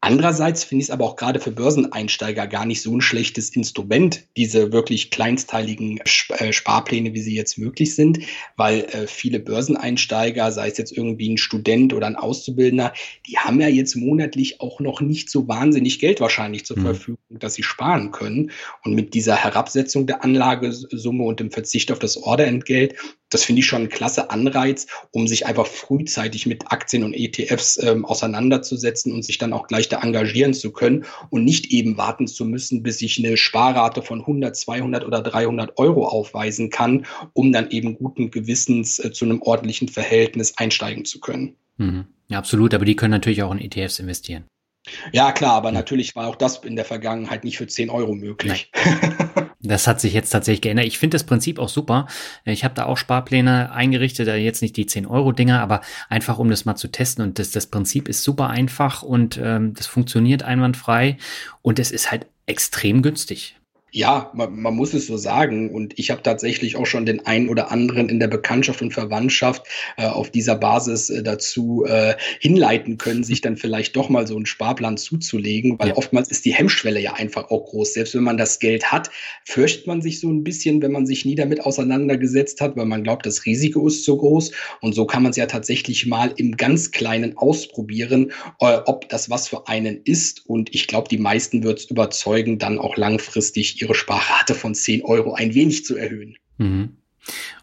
Andererseits finde ich es aber auch gerade für Börseneinsteiger gar nicht so ein schlechtes Instrument, diese wirklich kleinsteiligen äh, Sparpläne, wie sie jetzt möglich sind, weil äh, viele Börseneinsteiger, sei es jetzt irgendwie ein Student oder ein Auszubildender, die haben ja jetzt monatlich auch noch nicht so wahnsinnig Geld wahrscheinlich zur mhm. Verfügung, dass sie sparen können. Und mit dieser Herabsetzung der Anlagesumme und dem Verzicht auf das Orderentgelt das finde ich schon ein klasse Anreiz, um sich einfach frühzeitig mit Aktien und ETFs ähm, auseinanderzusetzen und sich dann auch gleich da engagieren zu können und nicht eben warten zu müssen, bis ich eine Sparrate von 100, 200 oder 300 Euro aufweisen kann, um dann eben guten Gewissens äh, zu einem ordentlichen Verhältnis einsteigen zu können. Mhm. Ja, absolut, aber die können natürlich auch in ETFs investieren. Ja, klar, aber natürlich war auch das in der Vergangenheit nicht für 10 Euro möglich. [LAUGHS] Das hat sich jetzt tatsächlich geändert. Ich finde das Prinzip auch super. Ich habe da auch Sparpläne eingerichtet, jetzt nicht die 10-Euro-Dinger, aber einfach um das mal zu testen. Und das, das Prinzip ist super einfach und ähm, das funktioniert einwandfrei und es ist halt extrem günstig. Ja, man, man, muss es so sagen. Und ich habe tatsächlich auch schon den einen oder anderen in der Bekanntschaft und Verwandtschaft äh, auf dieser Basis äh, dazu äh, hinleiten können, sich dann vielleicht doch mal so einen Sparplan zuzulegen, weil ja. oftmals ist die Hemmschwelle ja einfach auch groß. Selbst wenn man das Geld hat, fürchtet man sich so ein bisschen, wenn man sich nie damit auseinandergesetzt hat, weil man glaubt, das Risiko ist zu groß. Und so kann man es ja tatsächlich mal im ganz Kleinen ausprobieren, äh, ob das was für einen ist. Und ich glaube, die meisten wird es überzeugen, dann auch langfristig ihre Sparrate von 10 Euro ein wenig zu erhöhen. Mhm.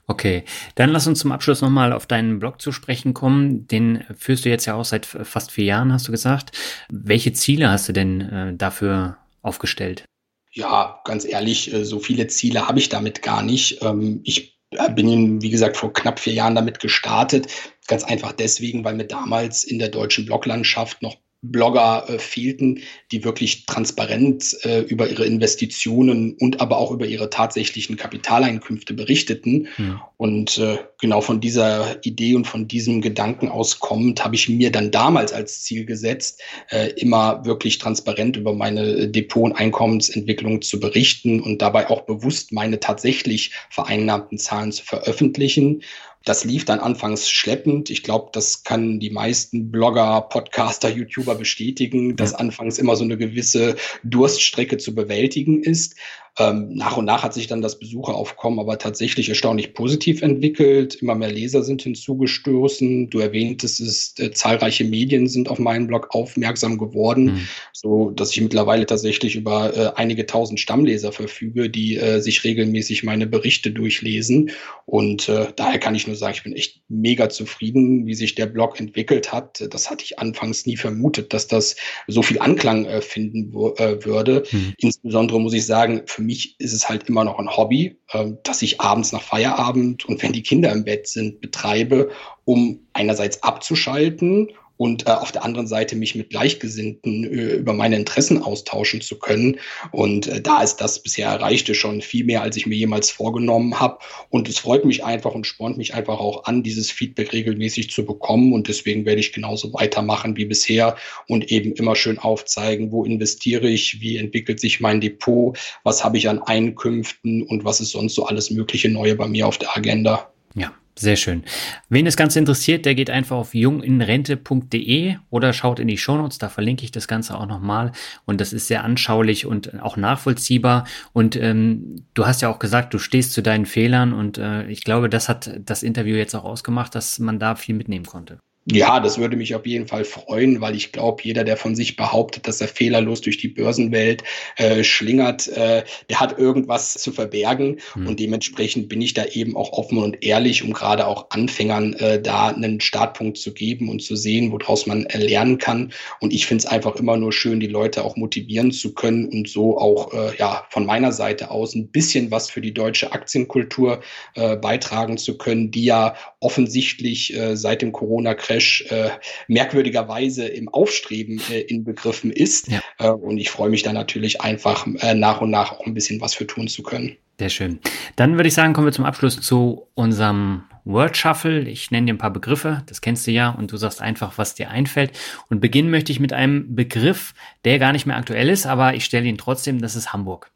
Okay, dann lass uns zum Abschluss nochmal auf deinen Blog zu sprechen kommen. Den führst du jetzt ja auch seit fast vier Jahren, hast du gesagt. Welche Ziele hast du denn äh, dafür aufgestellt? Ja, ganz ehrlich, äh, so viele Ziele habe ich damit gar nicht. Ähm, ich äh, bin, wie gesagt, vor knapp vier Jahren damit gestartet. Ganz einfach deswegen, weil mir damals in der deutschen Bloglandschaft noch Blogger äh, fehlten, die wirklich transparent äh, über ihre Investitionen und aber auch über ihre tatsächlichen Kapitaleinkünfte berichteten. Ja. Und äh, genau von dieser Idee und von diesem Gedanken auskommend habe ich mir dann damals als Ziel gesetzt, äh, immer wirklich transparent über meine Depot- und Einkommensentwicklung zu berichten und dabei auch bewusst meine tatsächlich vereinnahmten Zahlen zu veröffentlichen. Das lief dann anfangs schleppend. Ich glaube, das kann die meisten Blogger, Podcaster, YouTuber bestätigen, dass anfangs immer so eine gewisse Durststrecke zu bewältigen ist. Ähm, nach und nach hat sich dann das Besucheraufkommen aber tatsächlich erstaunlich positiv entwickelt. Immer mehr Leser sind hinzugestoßen. Du erwähntest es, äh, zahlreiche Medien sind auf meinen Blog aufmerksam geworden, mhm. so dass ich mittlerweile tatsächlich über äh, einige tausend Stammleser verfüge, die äh, sich regelmäßig meine Berichte durchlesen. Und äh, daher kann ich nur sagen, ich bin echt mega zufrieden, wie sich der Blog entwickelt hat. Das hatte ich anfangs nie vermutet, dass das so viel Anklang äh, finden äh, würde. Mhm. Insbesondere muss ich sagen, für für mich ist es halt immer noch ein Hobby, äh, dass ich abends nach Feierabend und wenn die Kinder im Bett sind, betreibe, um einerseits abzuschalten und äh, auf der anderen Seite mich mit Gleichgesinnten äh, über meine Interessen austauschen zu können. Und äh, da ist das bisher erreichte schon viel mehr, als ich mir jemals vorgenommen habe. Und es freut mich einfach und spornt mich einfach auch an, dieses Feedback regelmäßig zu bekommen. Und deswegen werde ich genauso weitermachen wie bisher und eben immer schön aufzeigen, wo investiere ich, wie entwickelt sich mein Depot, was habe ich an Einkünften und was ist sonst so alles Mögliche Neue bei mir auf der Agenda. Ja, sehr schön. Wen das Ganze interessiert, der geht einfach auf junginrente.de oder schaut in die Shownotes, da verlinke ich das Ganze auch nochmal. Und das ist sehr anschaulich und auch nachvollziehbar. Und ähm, du hast ja auch gesagt, du stehst zu deinen Fehlern und äh, ich glaube, das hat das Interview jetzt auch ausgemacht, dass man da viel mitnehmen konnte. Ja, das würde mich auf jeden Fall freuen, weil ich glaube, jeder, der von sich behauptet, dass er fehlerlos durch die Börsenwelt äh, schlingert, äh, der hat irgendwas zu verbergen. Mhm. Und dementsprechend bin ich da eben auch offen und ehrlich, um gerade auch Anfängern äh, da einen Startpunkt zu geben und zu sehen, woraus man äh, lernen kann. Und ich finde es einfach immer nur schön, die Leute auch motivieren zu können und so auch äh, ja von meiner Seite aus ein bisschen was für die deutsche Aktienkultur äh, beitragen zu können, die ja offensichtlich seit dem Corona-Crash Crash äh, merkwürdigerweise im Aufstreben äh, inbegriffen ist. Ja. Äh, und ich freue mich da natürlich einfach äh, nach und nach auch ein bisschen was für tun zu können. Sehr schön. Dann würde ich sagen, kommen wir zum Abschluss zu unserem Word Shuffle. Ich nenne dir ein paar Begriffe, das kennst du ja, und du sagst einfach, was dir einfällt. Und beginnen möchte ich mit einem Begriff, der gar nicht mehr aktuell ist, aber ich stelle ihn trotzdem, das ist Hamburg.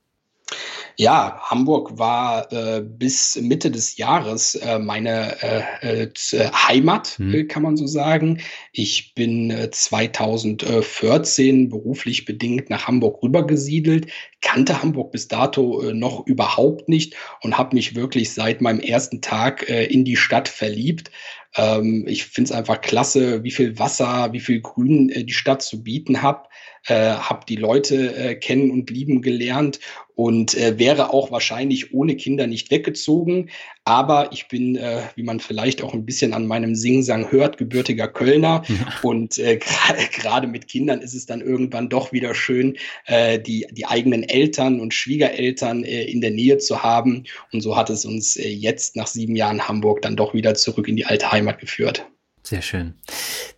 Ja, Hamburg war äh, bis Mitte des Jahres äh, meine äh, äh Heimat, mhm. kann man so sagen. Ich bin 2014 äh, beruflich bedingt nach Hamburg rübergesiedelt, kannte Hamburg bis dato noch überhaupt nicht und habe mich wirklich seit meinem ersten Tag in die Stadt verliebt. Ähm, ich finde es einfach klasse, wie viel Wasser, wie viel Grün die Stadt zu bieten hat äh, habe die Leute äh, kennen und lieben gelernt und äh, wäre auch wahrscheinlich ohne Kinder nicht weggezogen. Aber ich bin, äh, wie man vielleicht auch ein bisschen an meinem Singsang hört, gebürtiger Kölner. Ja. Und äh, [LAUGHS] gerade mit Kindern ist es dann irgendwann doch wieder schön, äh, die, die eigenen Eltern und Schwiegereltern äh, in der Nähe zu haben. Und so hat es uns äh, jetzt nach sieben Jahren Hamburg dann doch wieder zurück in die alte Heimat geführt. Sehr schön.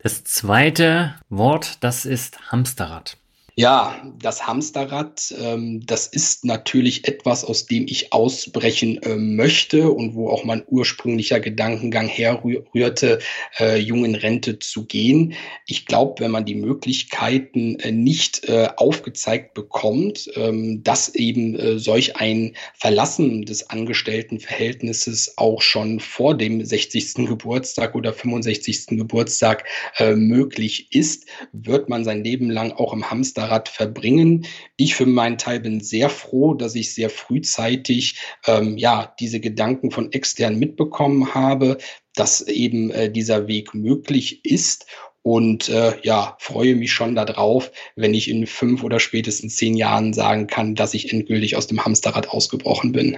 Das zweite Wort, das ist Hamsterrad. Ja, das Hamsterrad, ähm, das ist natürlich etwas, aus dem ich ausbrechen äh, möchte und wo auch mein ursprünglicher Gedankengang herrührte, äh, jung in Rente zu gehen. Ich glaube, wenn man die Möglichkeiten äh, nicht äh, aufgezeigt bekommt, ähm, dass eben äh, solch ein Verlassen des Angestelltenverhältnisses auch schon vor dem 60. Geburtstag oder 65. Geburtstag äh, möglich ist, wird man sein Leben lang auch im Hamsterrad Hamsterrad verbringen. Ich für meinen Teil bin sehr froh, dass ich sehr frühzeitig ähm, ja diese Gedanken von extern mitbekommen habe, dass eben äh, dieser Weg möglich ist und äh, ja, freue mich schon darauf, wenn ich in fünf oder spätestens zehn Jahren sagen kann, dass ich endgültig aus dem Hamsterrad ausgebrochen bin.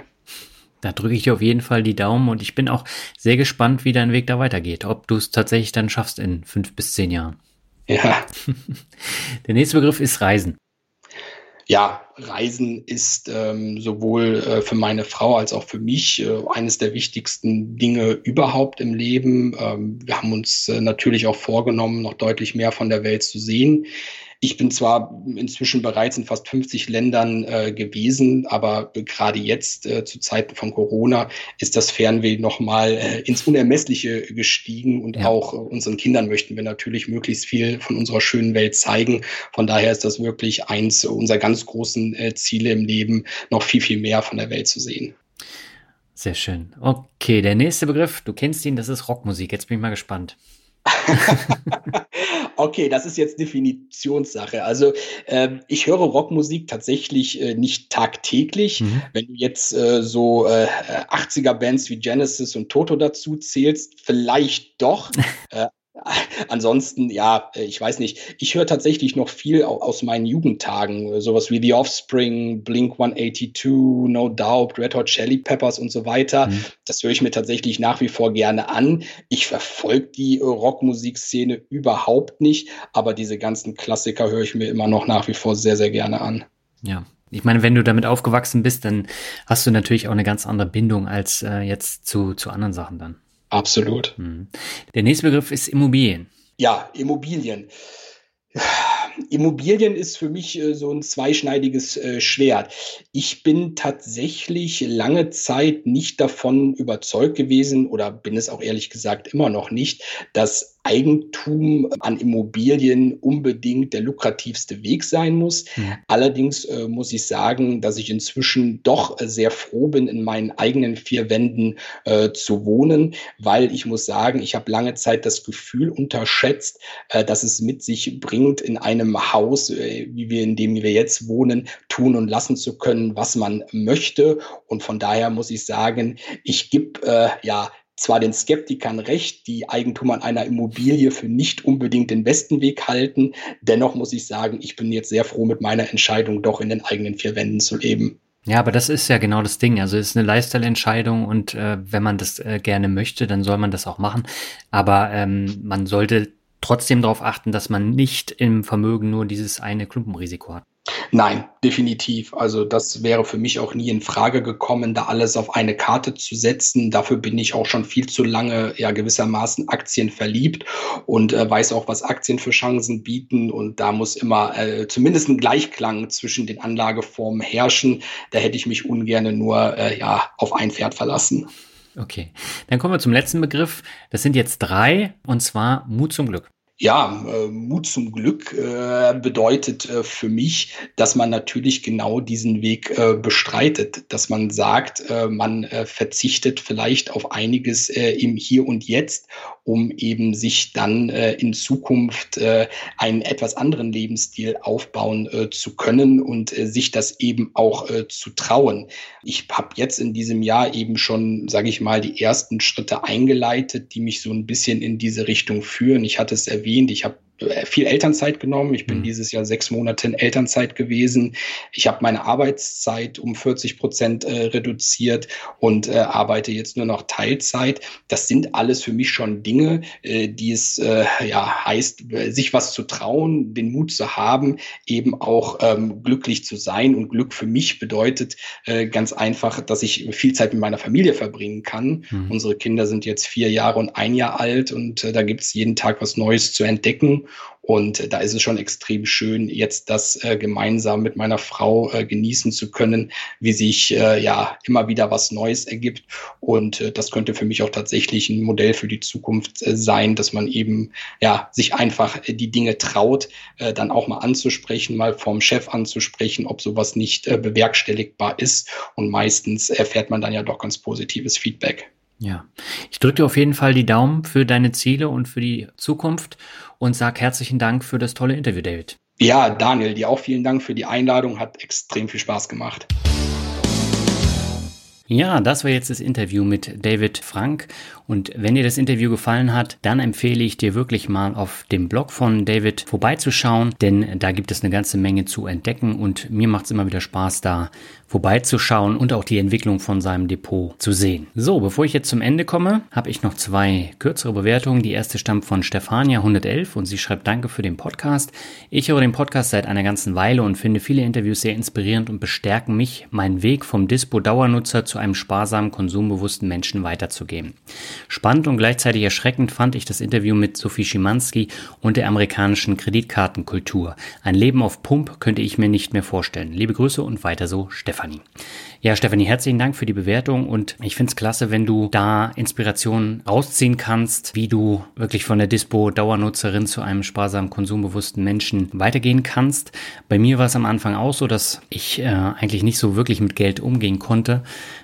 Da drücke ich dir auf jeden Fall die Daumen und ich bin auch sehr gespannt, wie dein Weg da weitergeht, ob du es tatsächlich dann schaffst in fünf bis zehn Jahren. Ja. [LAUGHS] Der nächste Begriff ist Reisen. Ja, Reisen ist ähm, sowohl äh, für meine Frau als auch für mich äh, eines der wichtigsten Dinge überhaupt im Leben. Ähm, wir haben uns äh, natürlich auch vorgenommen, noch deutlich mehr von der Welt zu sehen. Ich bin zwar inzwischen bereits in fast 50 Ländern äh, gewesen, aber gerade jetzt äh, zu Zeiten von Corona ist das Fernweh nochmal äh, ins Unermessliche gestiegen und ja. auch äh, unseren Kindern möchten wir natürlich möglichst viel von unserer schönen Welt zeigen. Von daher ist das wirklich eins unserer ganz großen äh, Ziele im Leben, noch viel, viel mehr von der Welt zu sehen. Sehr schön. Okay, der nächste Begriff, du kennst ihn, das ist Rockmusik. Jetzt bin ich mal gespannt. [LAUGHS] [LAUGHS] okay, das ist jetzt Definitionssache. Also äh, ich höre Rockmusik tatsächlich äh, nicht tagtäglich. Mhm. Wenn du jetzt äh, so 80er-Bands wie Genesis und Toto dazu zählst, vielleicht doch. [LAUGHS] Äh, [LAUGHS] Ansonsten, ja, äh, ich weiß nicht. Ich höre tatsächlich noch viel aus meinen Jugendtagen. Sowas wie The Offspring, Blink 182, No Doubt, Red Hot Chili Peppers und so weiter. Mhm. Das höre ich mir tatsächlich nach wie vor gerne an. Ich verfolge die Rockmusikszene überhaupt nicht, aber diese ganzen Klassiker höre ich mir immer noch nach wie vor sehr, sehr gerne an. Ja, ich meine, wenn du damit aufgewachsen bist, dann hast du natürlich auch eine ganz andere Bindung als äh, jetzt zu, zu anderen Sachen dann. Absolut. Mhm. Der nächste Begriff ist Immobilien. Ja, Immobilien. Immobilien ist für mich äh, so ein zweischneidiges äh, Schwert. Ich bin tatsächlich lange Zeit nicht davon überzeugt gewesen oder bin es auch ehrlich gesagt immer noch nicht, dass Eigentum an Immobilien unbedingt der lukrativste Weg sein muss. Mhm. Allerdings äh, muss ich sagen, dass ich inzwischen doch sehr froh bin, in meinen eigenen vier Wänden äh, zu wohnen, weil ich muss sagen, ich habe lange Zeit das Gefühl unterschätzt, äh, dass es mit sich bringt, in einem Haus, äh, wie wir in dem wir jetzt wohnen, tun und lassen zu können, was man möchte. Und von daher muss ich sagen, ich gebe äh, ja zwar den Skeptikern recht, die Eigentum an einer Immobilie für nicht unbedingt den besten Weg halten. Dennoch muss ich sagen, ich bin jetzt sehr froh mit meiner Entscheidung, doch in den eigenen vier Wänden zu leben. Ja, aber das ist ja genau das Ding. Also es ist eine Lifestyle-Entscheidung und äh, wenn man das äh, gerne möchte, dann soll man das auch machen. Aber ähm, man sollte trotzdem darauf achten, dass man nicht im Vermögen nur dieses eine Klumpenrisiko hat. Nein, definitiv. Also das wäre für mich auch nie in Frage gekommen, da alles auf eine Karte zu setzen. Dafür bin ich auch schon viel zu lange ja gewissermaßen Aktien verliebt und äh, weiß auch, was Aktien für Chancen bieten. Und da muss immer äh, zumindest ein Gleichklang zwischen den Anlageformen herrschen. Da hätte ich mich ungern nur äh, ja auf ein Pferd verlassen. Okay, dann kommen wir zum letzten Begriff. Das sind jetzt drei, und zwar Mut zum Glück. Ja, äh, Mut zum Glück äh, bedeutet äh, für mich, dass man natürlich genau diesen Weg äh, bestreitet, dass man sagt, äh, man äh, verzichtet vielleicht auf einiges im Hier und Jetzt, um eben sich dann in Zukunft einen etwas anderen Lebensstil aufbauen zu können und sich das eben auch zu trauen. Ich habe jetzt in diesem Jahr eben schon, sage ich mal, die ersten Schritte eingeleitet, die mich so ein bisschen in diese Richtung führen. Ich hatte es erwähnt, ich habe äh, viel Elternzeit genommen. Ich bin mhm. dieses Jahr sechs Monate in Elternzeit gewesen. Ich habe meine Arbeitszeit um 40 Prozent äh, reduziert und äh, arbeite jetzt nur noch Teilzeit. Das sind alles für mich schon Dinge, äh, die es äh, ja heißt, sich was zu trauen, den Mut zu haben, eben auch ähm, glücklich zu sein. Und Glück für mich bedeutet äh, ganz einfach, dass ich viel Zeit mit meiner Familie verbringen kann. Mhm. Unsere Kinder sind jetzt vier Jahre und ein Jahr alt und da gibt es jeden Tag was Neues zu entdecken. Und da ist es schon extrem schön, jetzt das äh, gemeinsam mit meiner Frau äh, genießen zu können, wie sich äh, ja immer wieder was Neues ergibt. Und äh, das könnte für mich auch tatsächlich ein Modell für die Zukunft äh, sein, dass man eben ja sich einfach äh, die Dinge traut, dann auch mal anzusprechen, mal vom Chef anzusprechen, ob sowas nicht bewerkstelligbar ist. Und meistens erfährt man dann ja doch ganz positives Feedback. Ja, ich drücke dir auf jeden Fall die Daumen für deine Ziele und für die Zukunft und sag herzlichen Dank für das tolle Interview, David. Ja, Daniel, dir auch vielen Dank für die Einladung, hat extrem viel Spaß gemacht. Ja, das war jetzt das Interview mit David Frank. Und wenn dir das Interview gefallen hat, dann empfehle ich dir wirklich mal auf dem Blog von David vorbeizuschauen, denn da gibt es eine ganze Menge zu entdecken und mir macht es immer wieder Spaß, da vorbeizuschauen und auch die Entwicklung von seinem Depot zu sehen. So, bevor ich jetzt zum Ende komme, habe ich noch zwei kürzere Bewertungen. Die erste stammt von Stefania 111 und sie schreibt Danke für den Podcast. Ich höre den Podcast seit einer ganzen Weile und finde viele Interviews sehr inspirierend und bestärken mich, meinen Weg vom Dispo-Dauernutzer zu einem sparsamen, konsumbewussten Menschen weiterzugeben. Spannend und gleichzeitig erschreckend fand ich das Interview mit Sophie Schimanski und der amerikanischen Kreditkartenkultur. Ein Leben auf Pump könnte ich mir nicht mehr vorstellen. Liebe Grüße und weiter so, Stefanie. Ja, Stefanie, herzlichen Dank für die Bewertung und ich finde es klasse, wenn du da Inspirationen rausziehen kannst, wie du wirklich von der Dispo-Dauernutzerin zu einem sparsamen, konsumbewussten Menschen weitergehen kannst. Bei mir war es am Anfang auch so, dass ich äh, eigentlich nicht so wirklich mit Geld umgehen konnte.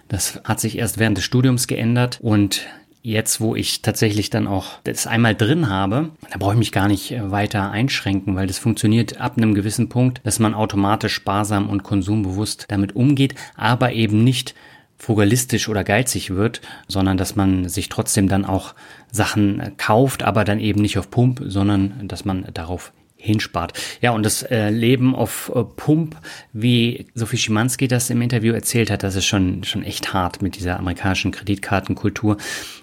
Das hat sich erst während des Studiums geändert und jetzt, wo ich tatsächlich dann auch das einmal drin habe, da brauche ich mich gar nicht äh, weiter einschränken, weil das funktioniert ab einem gewissen Punkt, dass man automatisch sparsam und konsumbewusst damit umgeht, aber eben nicht frugalistisch oder geizig wird, sondern dass man sich trotzdem dann auch Sachen äh, kauft, aber dann eben nicht auf Pump, sondern dass man darauf hinspart. Ja, und das äh, Leben auf äh, Pump, wie Sophie Schimanski das im Interview erzählt hat, das ist schon, schon echt hart mit dieser amerikanischen Kreditkartenkultur.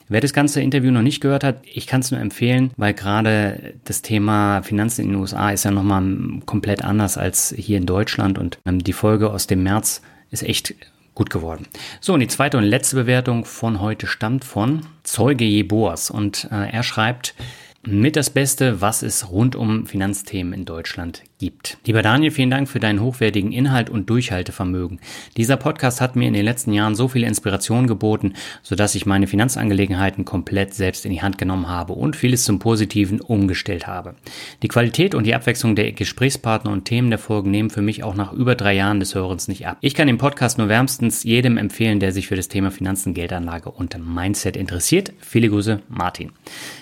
Wer das ganze Interview noch nicht gehört hat, ich kann es nur empfehlen, weil gerade das Thema Finanzen in den USA ist ja nochmal komplett anders als hier in Deutschland und ähm, die Folge aus dem März ist echt gut geworden. So, und die zweite und letzte Bewertung von heute stammt von Zeuge Jeboas und äh, er schreibt, mit das Beste, was es rund um Finanzthemen in Deutschland gibt. Lieber Daniel, vielen Dank für deinen hochwertigen Inhalt und Durchhaltevermögen. Dieser Podcast hat mir in den letzten Jahren so viel Inspiration geboten, sodass ich meine Finanzangelegenheiten komplett selbst in die Hand genommen habe und vieles zum Positiven umgestellt habe. Die Qualität und die Abwechslung der Gesprächspartner und Themen der Folgen nehmen für mich auch nach über drei Jahren des Hörens nicht ab. Ich kann den Podcast nur wärmstens jedem empfehlen, der sich für das Thema Finanzen, Geldanlage und Mindset interessiert. Viele Grüße, Martin.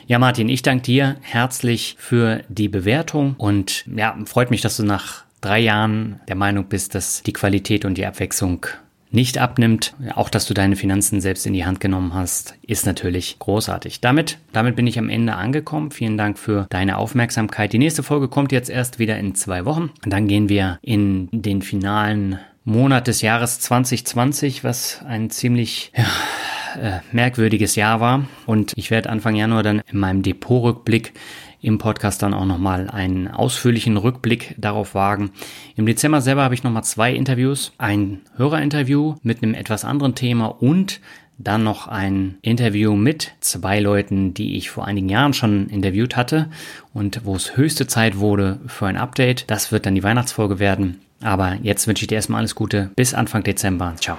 Ja, Martin, ich danke dir herzlich für die Bewertung und ja, freut mich, dass du nach drei Jahren der Meinung bist, dass die Qualität und die Abwechslung nicht abnimmt. Auch, dass du deine Finanzen selbst in die Hand genommen hast, ist natürlich großartig. Damit, damit bin ich am Ende angekommen. Vielen Dank für deine Aufmerksamkeit. Die nächste Folge kommt jetzt erst wieder in zwei Wochen. Dann gehen wir in den finalen Monat des Jahres 2020, was ein ziemlich ja, äh, merkwürdiges Jahr war. Und ich werde Anfang Januar dann in meinem Depotrückblick im Podcast dann auch nochmal einen ausführlichen Rückblick darauf wagen. Im Dezember selber habe ich nochmal zwei Interviews. Ein Hörerinterview mit einem etwas anderen Thema und dann noch ein Interview mit zwei Leuten, die ich vor einigen Jahren schon interviewt hatte und wo es höchste Zeit wurde für ein Update. Das wird dann die Weihnachtsfolge werden. Aber jetzt wünsche ich dir erstmal alles Gute. Bis Anfang Dezember. Ciao.